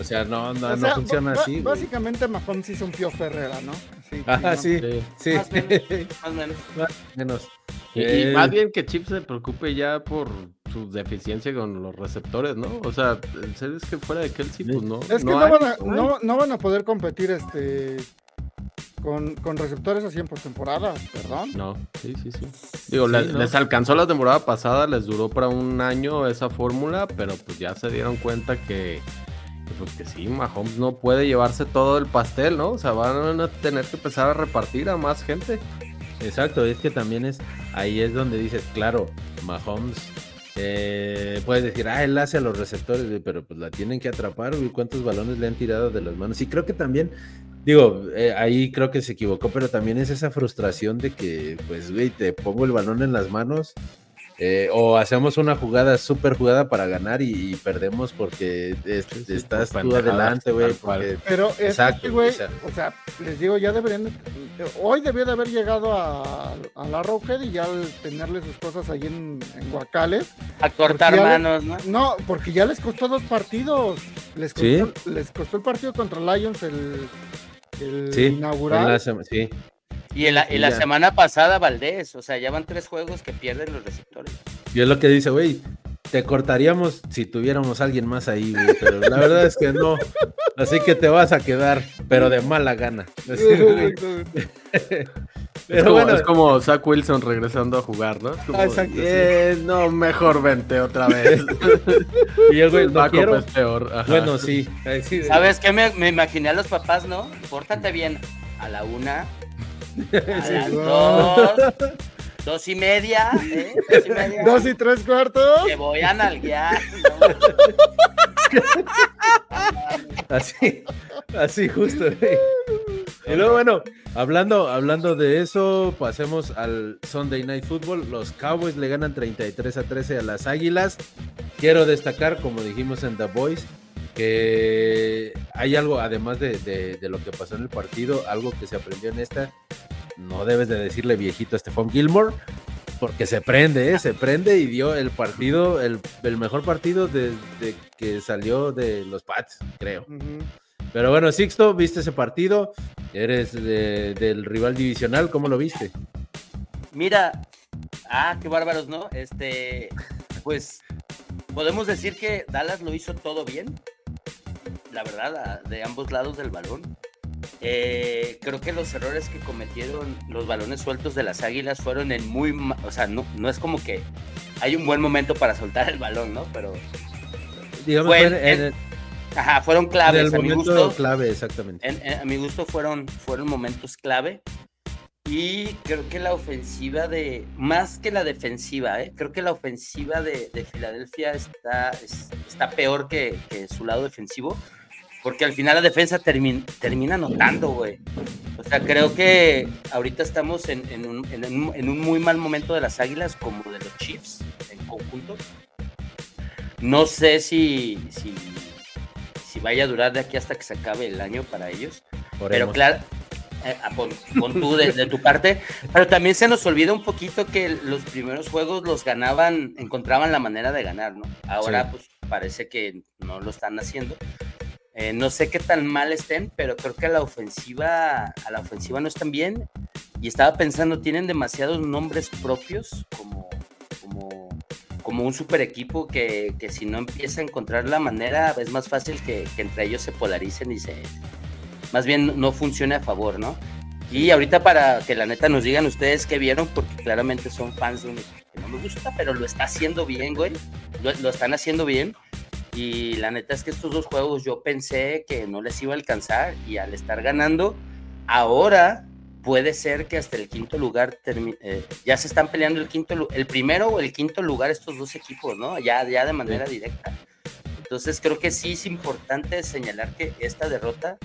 o sea, no, no, O no funciona así, güey. Básicamente Mahomes hizo un Pío Ferrera, ¿no? Así, Ajá, ¿no? sí, Sí. sí, Más o menos. Más o menos. más o menos. Y, y Eh, más bien que Chip se preocupe ya por su deficiencia con los receptores, ¿no? O sea, en serio es que fuera de Kelsey, pues no. Es que no, hay, van a, no, no van a poder competir este con, con receptores así en postemporada, perdón. No, sí, sí, sí. Digo, Sí, les, ¿no? les alcanzó la temporada pasada, les duró para un año esa fórmula, pero pues ya se dieron cuenta que, que, pues que sí, Mahomes no puede llevarse todo el pastel, ¿no? O sea, van a tener que empezar a repartir a más gente. Exacto, es que también es, ahí es donde dices, claro, Mahomes, eh, puedes decir, ah, él hace a los receptores, pero pues la tienen que atrapar, güey, cuántos balones le han tirado de las manos. Y creo que también, digo, eh, ahí creo que se equivocó, pero también es esa frustración de que, pues, güey, te pongo el balón en las manos. Eh, o hacemos una jugada, súper jugada para ganar y, y perdemos porque es- Sí, estás por tú adelante, güey. porque- Pero es Exacto, que, güey, o sea. o sea, les digo, ya deberían, de- hoy debió de haber llegado a, a la Rockhead y ya al tenerle sus cosas ahí en, en Guacales. A cortar le- manos, ¿no? No, porque ya les costó dos partidos. Les costó, Sí. les costó el partido contra Lions el, el Sí, inaugural. la sí. Y, en la, y la Ya. semana pasada Valdés, o sea, ya van tres juegos que pierden los receptores. Y es lo que dice, güey, te cortaríamos si tuviéramos alguien más ahí, güey, pero la verdad es que no. Así que te vas a quedar, pero de mala gana. Así, güey. Es Pero como, bueno, es como Zach Wilson regresando a jugar, ¿no? Es como, Ah. "Eh, no, mejor vente otra vez. y el güey, no Backup quiero. es peor. ajá. Bueno, sí, ¿Sabes qué? Me, me imaginé a los papás, ¿no? Pórtate bien. A la una, a Sí. las dos, dos y media, ¿eh? Dos y media. Dos y tres cuartos. Te voy a nalguear. ¿no? Así, así justo. Y luego, bueno, hablando, hablando de eso, pasemos al Sunday Night Football. Los Cowboys le ganan 33 a 13 a las Águilas. Quiero destacar, como dijimos en The Boys, que hay algo, además de, de- de lo que pasó en el partido, algo que se aprendió en esta. No debes de decirle viejito a Stephon Gilmore, porque se prende, ¿eh? se prende y dio el partido, el, el mejor partido desde que salió de los Pats, creo. Pero bueno, Sixto, viste ese partido, eres de- del rival divisional, ¿cómo lo viste? Mira, ah, qué bárbaros, ¿no? Este, pues, podemos decir que Dallas lo hizo todo bien, la verdad, de ambos lados del balón. Eh, creo que los errores que cometieron los balones sueltos de las águilas fueron en muy, o sea, no, no es como que hay un buen momento para soltar el balón, ¿no? Pero, Digamos, Fue fue en- en, ajá, fueron claves a mi gusto. clave, exactamente. En- a mi gusto fueron, fueron momentos clave. Y creo que la ofensiva de, más que la defensiva, ¿eh? creo que la ofensiva de, de Filadelfia está, es- está peor que, que su lado defensivo, porque al final la defensa termin- termina anotando, güey. O sea, creo que ahorita estamos en, en un, en un- en un muy mal momento de las Águilas, como de los Chiefs en conjunto. No sé si, si, si vaya a durar de aquí hasta que se acabe el año para ellos. Pero Oremos. claro, eh, ah, pon, pon tú de, de tu parte, pero también se nos olvida un poquito que los primeros juegos los ganaban, encontraban la manera de ganar, ¿no? Ahora Sí. pues parece que no lo están haciendo. Eh, no sé qué tan mal estén, pero creo que a la ofensiva, a la ofensiva no están bien. Y estaba pensando, tienen demasiados nombres propios como, como, como un super equipo que, que si no empieza a encontrar la manera, es más fácil que, que entre ellos se polaricen y se, más bien no funcione a favor, ¿no? Y ahorita para que la neta nos digan ustedes qué vieron, porque claramente son fans de un equipo que no me gusta, pero lo está haciendo bien, güey. Lo, lo están haciendo bien. Y la neta es que estos dos juegos yo pensé que no les iba a alcanzar y al estar ganando, ahora puede ser que hasta el quinto lugar eh, ya se están peleando el quinto el primero o el quinto lugar estos dos equipos, ¿no? Ya, ya de manera directa. Entonces creo que sí es importante señalar que esta derrota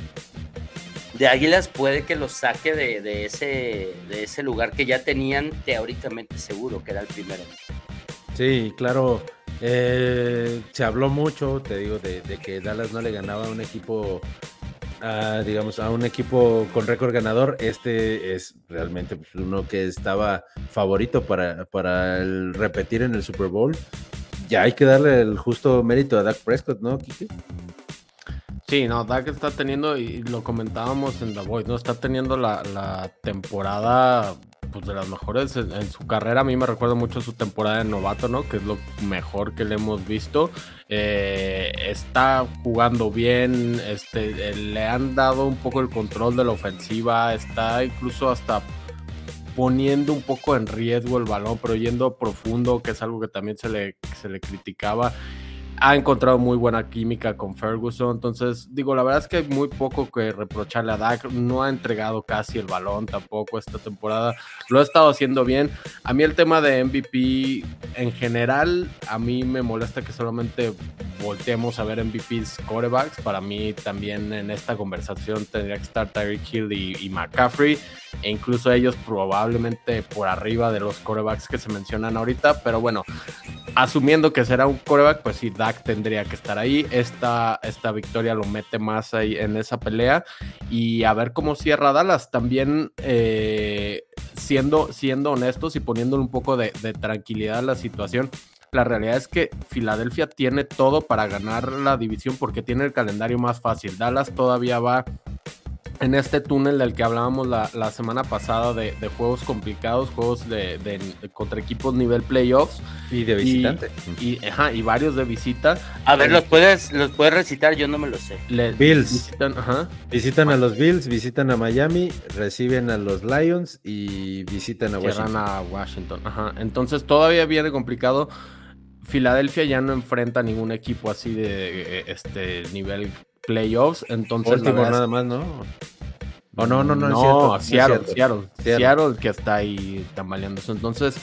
de Águilas puede que los saque de, de ese, de ese lugar que ya tenían teóricamente seguro, que era el primero. Sí, claro. Eh, se habló mucho, te digo, de, que Dallas no le ganaba a un equipo, ah, digamos, a un equipo con récord ganador. Este es realmente pues, uno que estaba favorito para, para el repetir en el Super Bowl. Ya hay que darle el justo mérito a Dak Prescott, ¿no, Kiki? Sí, no, Dak está teniendo, y lo comentábamos en The Voice, ¿no? Está teniendo la, la temporada pues, de las mejores en, su carrera. A mí me recuerda mucho su temporada de novato, ¿no? Que es lo mejor que le hemos visto. Eh, está jugando bien, este, le han dado un poco el control de la ofensiva, está incluso hasta poniendo un poco en riesgo el balón, pero yendo profundo, que es algo que también se le, se le criticaba. Ha encontrado muy buena química con Ferguson. Entonces, digo, la verdad es que hay muy poco que reprocharle a Dak. No ha entregado casi el balón tampoco esta temporada. Lo ha estado haciendo bien. A mí el tema de MVP en general, a mí me molesta que solamente volteemos a ver MVPs corebacks. Para mí también en esta conversación tendría que estar Tyreek Hill y, y McCaffrey. E incluso ellos probablemente por arriba de los corebacks que se mencionan ahorita. Pero bueno, asumiendo que será un coreback, pues sí, Dak tendría que estar ahí. Esta, esta victoria lo mete más ahí en esa pelea. Y a ver cómo cierra Dallas. También eh, siendo, siendo honestos y poniéndole un poco de, de tranquilidad a la situación. La realidad es que Filadelfia tiene todo para ganar la división porque tiene el calendario más fácil. Dallas todavía va en este túnel del que hablábamos la, la semana pasada de, de, juegos complicados, juegos de, de, contra equipos nivel playoffs. Y de visitante. Y, y, ajá, y varios de visita. A ver, ¿los puedes, los puedes recitar? Yo no me lo sé. Le, Bills. Visitan, ajá. visitan a los Bills, visitan a Miami, reciben a los Lions y visitan a Washington. a Washington. Ajá. Entonces todavía viene complicado. Filadelfia ya no enfrenta ningún equipo así de este nivel playoffs. Entonces, nada más, ¿no? O no, no, no, no, es cierto, Seattle, Seattle, Seattle, Seattle, que está ahí tambaleándose. Entonces,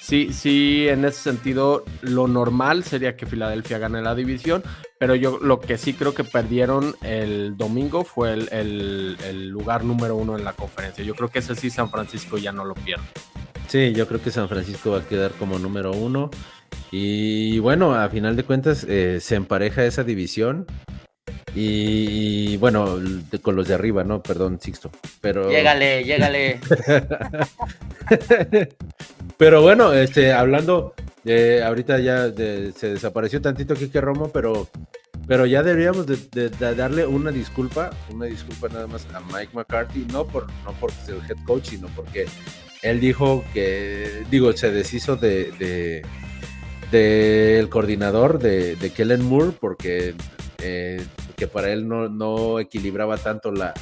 sí, sí, en ese sentido, lo normal sería que Filadelfia gane la división, pero yo lo que sí creo que perdieron el domingo fue el, el, el lugar número uno en la conferencia. Yo creo que ese sí San Francisco ya no lo pierde. Sí, yo creo que San Francisco va a quedar como número uno. Y bueno, a final de cuentas eh, se empareja esa división. Y bueno, con los de arriba, ¿no? Perdón, Sixto. Pero. Llégale, llégale. pero bueno, este, hablando, eh, ahorita ya de, se desapareció tantito Kike Romo, pero, pero ya deberíamos de, de, de, darle una disculpa, una disculpa nada más a Mike McCarthy, no por no porque sea el head coach, sino porque él dijo que, digo, se deshizo de, de del coordinador de, de, Kellen Moore porque eh, que para él no, no equilibraba tanto la,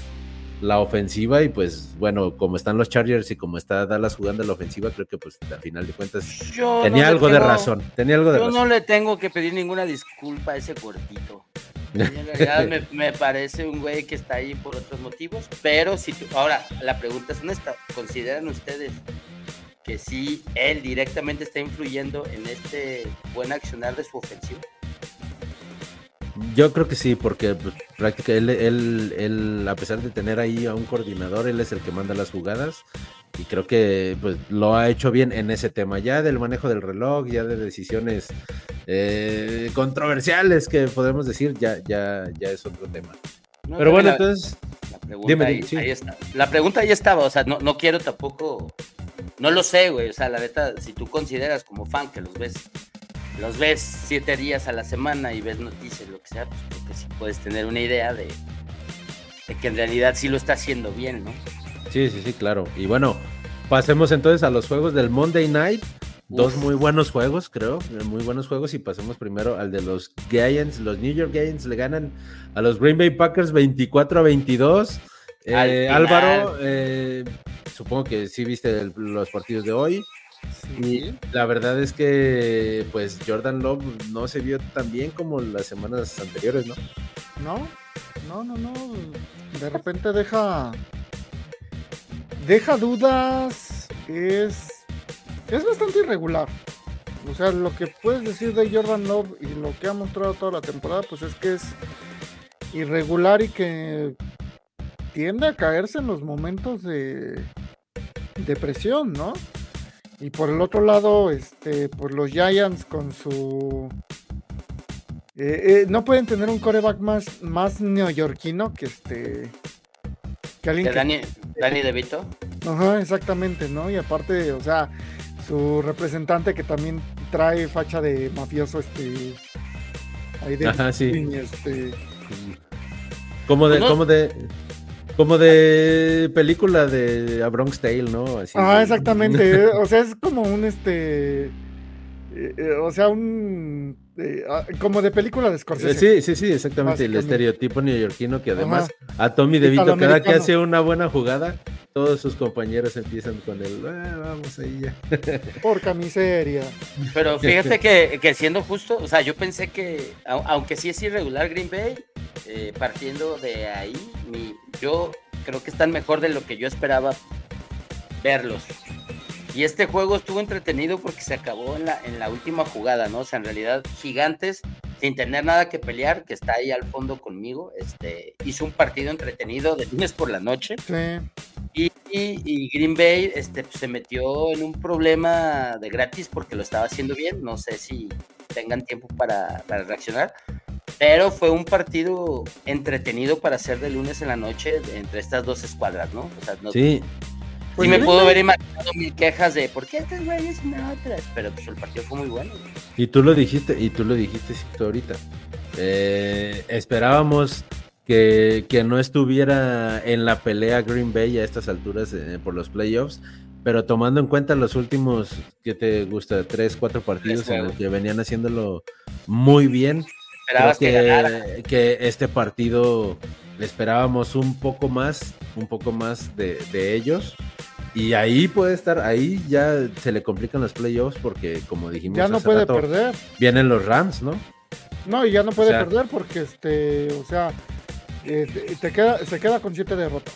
la, ofensiva y pues bueno, como están los Chargers y como está Dallas jugando la ofensiva, creo que pues al final de cuentas yo tenía no algo tengo, de razón, tenía algo de yo razón. no le tengo que pedir ninguna disculpa a ese cortito. En realidad me, me, parece un güey que está ahí por otros motivos, pero si tú, ahora la pregunta es honesta, ¿consideran ustedes que sí él directamente está influyendo en este buen accionar de su ofensiva? Yo creo que sí, porque pues, prácticamente él, él, él, a pesar de tener ahí a un coordinador, él es el que manda las jugadas y creo que pues lo ha hecho bien en ese tema, ya del manejo del reloj, ya de decisiones eh, controversiales que podemos decir, ya, ya, ya es otro tema. No, Pero bueno, la, entonces... La pregunta, dime, ahí, sí. ahí está. la pregunta ahí estaba, o sea, no, no quiero tampoco... No lo sé, güey, o sea, la neta, si tú consideras como fan que los ves los ves siete días a la semana y ves noticias, lo que sea, pues creo que sí puedes tener una idea de, de, que en realidad sí lo está haciendo bien, ¿no? Sí, sí, sí, claro. Y bueno, pasemos entonces a los juegos del Monday Night. Dos muy buenos juegos, creo, muy buenos juegos. Y pasemos primero al de los Giants. Los New York Giants le ganan a los Green Bay Packers 24 a 22. Eh, Álvaro, eh, supongo que sí viste el, los partidos de hoy. Sí. Y la verdad es que pues Jordan Love no se vio tan bien como las semanas anteriores, ¿no? No, no, no, no. De repente deja. Deja dudas. Es. Es bastante irregular. O sea, lo que puedes decir de Jordan Love y lo que ha mostrado toda la temporada, pues es que es irregular y que tiende a caerse en los momentos de, de presión, ¿no? Y por el otro lado, este, pues los Giants con su eh, eh, no pueden tener un coreback más, más neoyorquino que este. Que alguien. Que Dani, Dani DeVito. Ajá, exactamente, ¿no? Y aparte, o sea, su representante que también trae facha de mafioso, este. Ahí de. Ajá, sí. Este, como de, como de. Como de película de A Bronx Tale, ¿no? Así ah, exactamente. o sea, es como un este. Eh, o sea, un Ah, como de película de Scorsese. Sí, sí, sí, exactamente. El estereotipo neoyorquino que además a Tommy DeVito cada que hace una buena jugada, todos sus compañeros empiezan con el ah, vamos ahí ya. Porca miseria. Pero fíjate que, siendo justo, o sea, yo pensé que, aunque sí es irregular Green Bay, eh, partiendo de ahí, yo creo que están mejor de lo que yo esperaba verlos. Y este juego estuvo entretenido porque se acabó en la, en la última jugada, ¿no? O sea, en realidad, Gigantes, sin tener nada que pelear, que está ahí al fondo conmigo, este, hizo un partido entretenido de lunes por la noche. Sí. Y, Green Bay este, pues, se metió en un problema de gratis porque lo estaba haciendo bien. No sé si tengan tiempo para, reaccionar. Pero fue un partido entretenido para hacer de lunes en la noche entre estas dos escuadras, ¿no? O sea, no, sí, pues me pudo haber imaginado mil quejas de por qué estas güeyes y no otras, pero pues el partido fue muy bueno. Y tú lo dijiste, y tú lo dijiste ahorita. Eh, esperábamos que, no estuviera en la pelea Green Bay a estas alturas eh, por los playoffs, pero tomando en cuenta los últimos, que te gusta? Tres, cuatro partidos en los que venían haciéndolo muy bien. Esperabas que, que, este partido le esperábamos un poco más, un poco más de, de ellos. Y ahí puede estar, ahí ya se le complican los playoffs porque, como dijimos, ya no puede perder. Vienen los Rams, ¿no? No, y ya no puede perder porque, este, o sea, eh, te, queda, se queda con siete derrotas.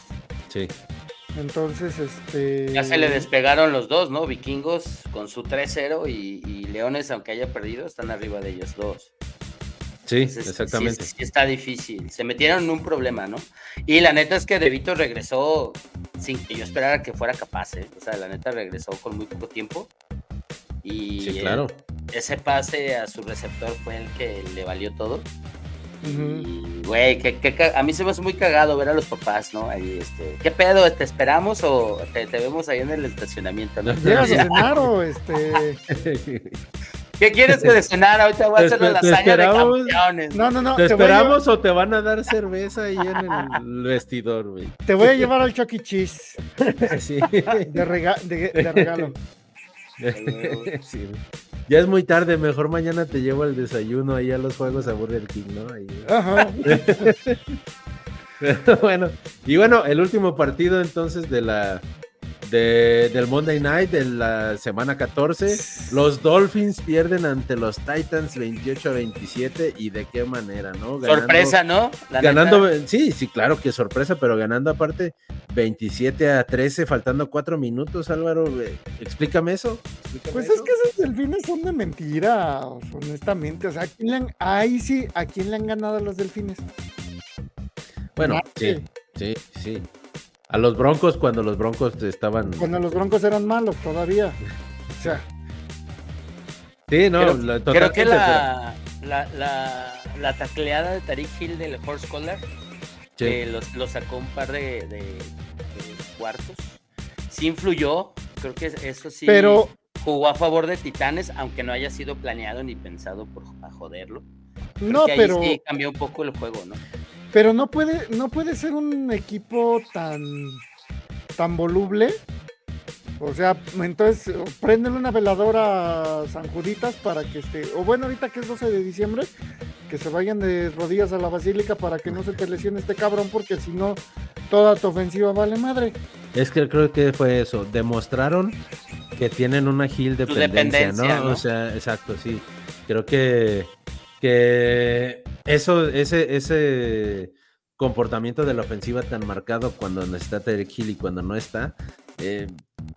Sí. Entonces, este. Ya se le despegaron los dos, ¿no? Vikingos con su 3-0 y, y, Leones, aunque haya perdido, están arriba de ellos dos. Sí, exactamente. Sí, está difícil. Se metieron en un problema, ¿no? Y la neta es que De Vito regresó sin que yo esperara que fuera capaz, ¿eh? O sea, la neta regresó con muy poco tiempo. Y sí, claro. ese pase a su receptor fue el que le valió todo. Y, güey, que, a mí se me hace muy cagado ver a los papás, ¿no? Ahí, este, ¿qué pedo? ¿Te esperamos o te, vemos ahí en el estacionamiento? ¿no? ¿Llegas a cenar o este...? ¿Qué quieres que de cenar? Ahorita voy a hacer la lasaña de campeones. No, no, no. ¿Te, esperamos o te van a dar cerveza ahí en el vestidor, güey? Te voy a llevar al Chucky e. Cheese. Sí. De, regalo. sí. Ya es muy tarde, mejor mañana te llevo el desayuno ahí a los juegos a Burger King, ¿no? Ajá. bueno, y bueno, el último partido entonces de la del Monday Night de la semana 14. Los Dolphins pierden ante los Titans 28 a 27 y de qué manera, ¿no? sorpresa, ¿no? ganando, sí, sí, claro que sorpresa, pero ganando aparte 27 a 13, faltando 4 minutos, Álvaro. Explícame eso. pues es que esos delfines son de mentira, honestamente. O sea, ahí sí, ¿a quién le han ganado a los delfines? Bueno, sí, sí, sí. A los Broncos cuando los Broncos estaban. Cuando los Broncos eran malos todavía. O sea. Sí, no, creo, que la, la, tacleada de Tariq Hill del Horse Collar, que lo, sacó un par de, cuartos, sí influyó. Creo que eso sí Pero... jugó a favor de Titanes, aunque no haya sido planeado ni pensado por a joderlo. no, pero. Sí cambió un poco el juego, ¿no? Pero no puede, no puede ser un equipo tan, tan voluble. O sea, entonces prenden una veladora a San Juditas para que esté, o bueno, ahorita que es 12 de diciembre, que se vayan de rodillas a la basílica para que no se te lesione este cabrón, porque si no, toda tu ofensiva vale madre. Es que creo que fue eso, demostraron que tienen una gil dependencia, ¿no? ¿no? O sea, exacto, sí. Creo que, que eso, ese, ese comportamiento de la ofensiva tan marcado cuando está Terek Hill y cuando no está, eh,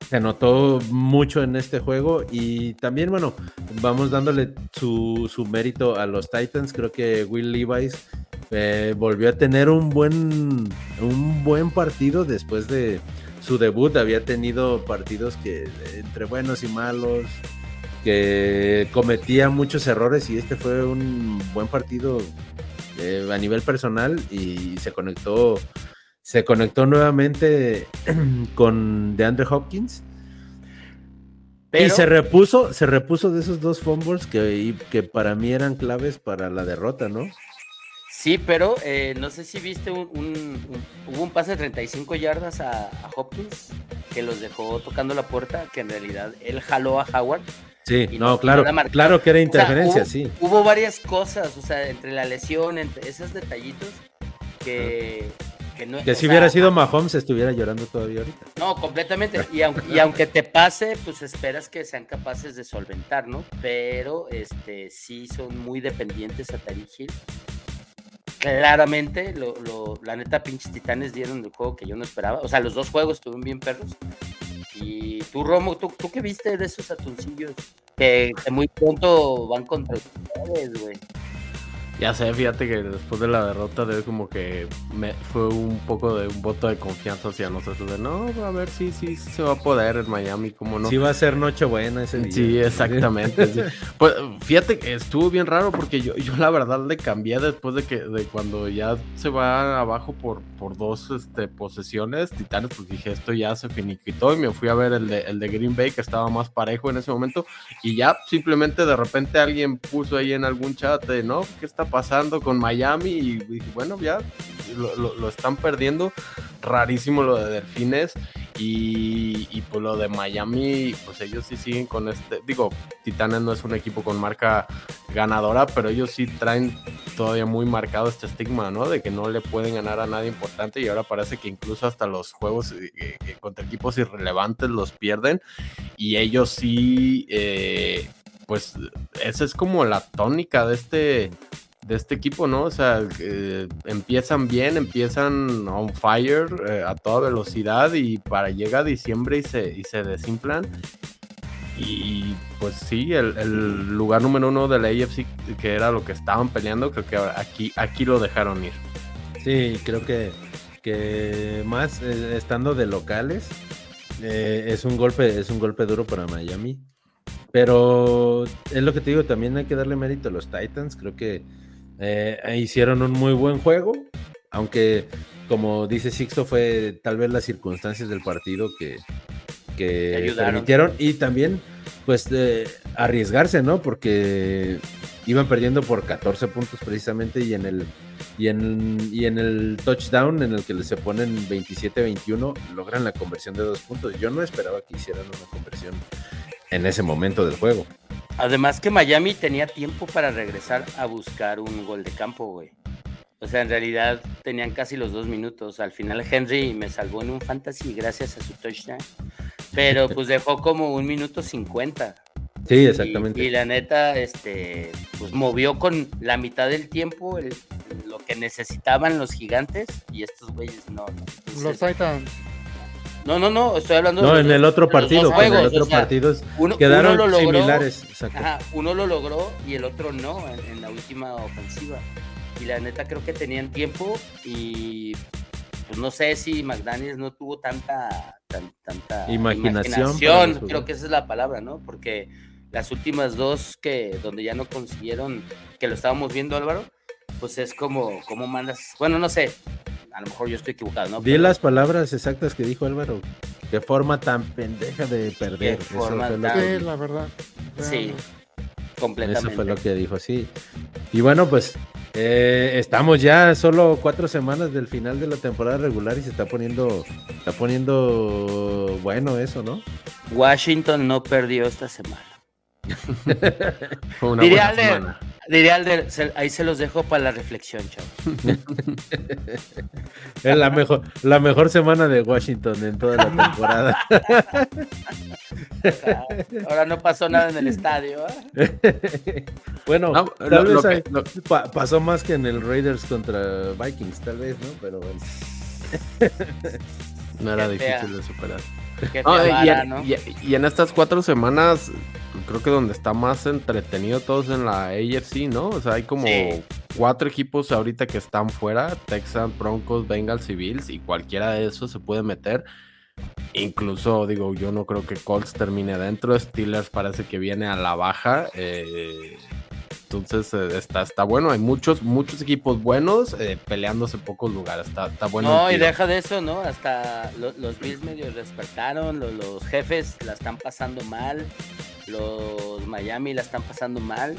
se notó mucho en este juego y también, bueno, vamos dándole su, su mérito a los Titans. Creo que Will Levis eh, volvió a tener un buen, un buen partido después de su debut. Había tenido partidos que entre buenos y malos, que cometía muchos errores y este fue un buen partido eh, a nivel personal y se conectó se conectó nuevamente con DeAndre Hopkins. Y se repuso, se repuso de esos dos fumbles que, que para mí eran claves para la derrota, ¿no? Sí, pero eh, no sé si viste un, hubo un pase de 35 yardas a, Hopkins que los dejó tocando la puerta, que en realidad él jaló a Howard. Sí, no, claro, claro que era interferencia, sí. Hubo varias cosas, o sea, entre la lesión, entre esos detallitos que, que, si hubiera sido Mahomes estuviera llorando todavía ahorita. No, completamente. Y aunque, te pase, pues esperas que sean capaces de solventar, ¿no? Pero este sí son muy dependientes a Tariq Hill. Claramente, la neta, pinches titanes dieron el juego que yo no esperaba. O sea, los dos juegos estuvieron bien perros. Y tú, Romo, ¿tú, tú qué viste de esos atuncillos? Que, muy pronto van contra ustedes, güey. Ya sé, fíjate que después de la derrota de como que me fue un poco de un voto de confianza hacia nosotros de no, a ver si sí, sí, se va a poder en Miami, como no. Sí va a ser Nochebuena ese día. Sí, exactamente. Pues fíjate que estuvo bien raro porque yo, yo la verdad le cambié después de que de cuando ya se va abajo por, por dos este, posesiones titanes, pues dije esto ya se finiquitó y me fui a ver el de, el de Green Bay que estaba más parejo en ese momento y ya simplemente de repente alguien puso ahí en algún chat de no, ¿qué está pasando con Miami y bueno, ya lo, están perdiendo. Rarísimo lo de Delfines y, pues lo de Miami, pues ellos sí siguen con este, digo, Titanes no es un equipo con marca ganadora, pero ellos sí traen todavía muy marcado este estigma, ¿no? De que no le pueden ganar a nadie importante y ahora parece que incluso hasta los juegos eh, eh, contra equipos irrelevantes los pierden y ellos sí... Eh, pues esa es como la tónica de este de este equipo, ¿no? O sea, empiezan bien, empiezan on fire eh, a toda velocidad y para llega diciembre y se, y se desinflan. Y pues sí, el, lugar número uno de la AFC, que era lo que estaban peleando, creo que aquí, aquí lo dejaron ir. Sí, creo que, que más eh, estando de locales, eh, es un golpe, es un golpe duro para Miami. Pero es lo que te digo, también hay que darle mérito a los Titans. Creo que eh, hicieron un muy buen juego, aunque como dice Sixto fue tal vez las circunstancias del partido que, que permitieron y también pues arriesgarse, ¿no? Porque iban perdiendo por 14 puntos precisamente y en el y en, y en el touchdown en el que se ponen 27-21 logran la conversión de dos puntos. Yo no esperaba que hicieran una conversión en ese momento del juego. Además que Miami tenía tiempo para regresar a buscar un gol de campo, güey. O sea, en realidad tenían casi los dos minutos. Al final Henry me salvó en un fantasy gracias a su touchdown. Pero pues dejó como un minuto cincuenta. Sí, exactamente. Y, la neta, este, pues movió con la mitad del tiempo lo que necesitaban los gigantes y estos güeyes no. los Titans. No, no, no, estoy hablando no, en el otro partido, en el otro partido quedaron lo logró, similares. uno lo logró y el otro no en, la última ofensiva. Y la neta creo que tenían tiempo y pues no sé si McDaniels no tuvo tanta, tanta imaginación. creo que esa es la palabra, ¿no? Porque las últimas dos que donde ya no consiguieron, que lo estábamos viendo Álvaro, pues es como, como mandas, bueno, no sé, a lo mejor yo estoy equivocado, ¿no? Di las palabras exactas que dijo Álvaro. Qué forma tan pendeja de perder. Qué forma tan... la verdad. Sí, completamente. Eso fue lo que dijo, sí. Y bueno, pues eh, estamos ya solo cuatro semanas del final de la temporada regular y se está poniendo, está poniendo bueno eso, ¿no? Washington no perdió esta semana. Fue una buena semana. Diría ahí se los dejo para la reflexión, chavos. es la mejor, la mejor semana de Washington en toda la temporada. Ahora no pasó nada en el estadio. ¿eh? bueno, tal vez pasó más que en el Raiders contra Vikings, tal vez, ¿no? Pero bueno. no era difícil de superar. Que No, y, Vara, en, ¿no? y- y en estas cuatro semanas, creo que donde está más entretenido todos en la AFC, ¿no? O sea, hay como Sí. cuatro equipos ahorita que están fuera, Texans, Broncos, Bengals y Bills, y cualquiera de esos se puede meter. Incluso, digo, yo no creo que Colts termine dentro, Steelers parece que viene a la baja. eh, entonces eh, está, está bueno, hay muchos, muchos equipos buenos eh, peleándose pocos lugares, está, está bueno. No, y deja de eso, ¿no? Hasta lo- los Bills medio despertaron, lo- los, jefes la están pasando mal, los Miami la están pasando mal.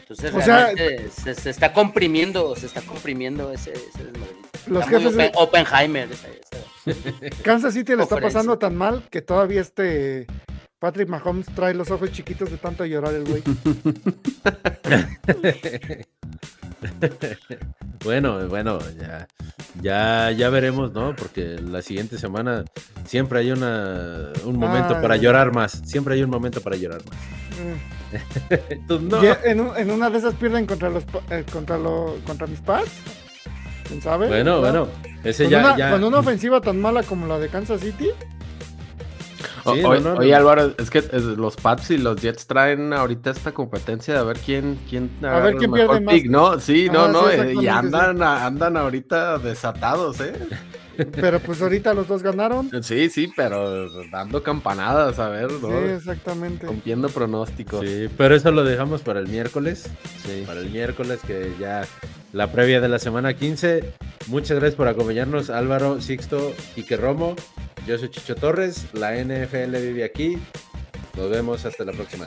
Entonces O sea- realmente se, se está comprimiendo, se está comprimiendo ese, ese desmadrito. Los Está muy jefes de- Oppen- Oppenheimer. esa- esa- Kansas City le está pasando tan mal que todavía este Patrick Mahomes trae los ojos chiquitos de tanto llorar el güey. Bueno, bueno, ya, ya, ya veremos, ¿no? Porque la siguiente semana siempre hay una, un momento para llorar más. Siempre hay un momento para llorar más. Mm. Entonces, no. Ya en, un- en una de esas pierden contra los eh, contra lo, contra mis Pats. ¿Quién sabe? Bueno, ¿verdad? bueno, ese Con, ya, una, ya. con una ofensiva tan mala como la de Kansas City, O- Sí, oye, no, no, oye, no. Álvaro, es que es- los Pats y los Jets traen ahorita esta competencia de a ver quién quién agarra ver quién pierde más. pick, ¿no? Sí, no, Ajá, no, sí, eh, y andan a- andan ahorita desatados, ¿eh? Pero pues ahorita los dos ganaron. Sí, sí, pero dando campanadas, a ver, ¿no? Sí, exactamente. Rompiendo pronósticos. Sí, pero eso lo dejamos para el miércoles. Sí. Para el miércoles, que ya la previa de la semana 15. Muchas gracias por acompañarnos, Álvaro, Sixto, Quique Romo. Yo soy Chicho Torres. La NFL vive aquí. Nos vemos hasta la próxima.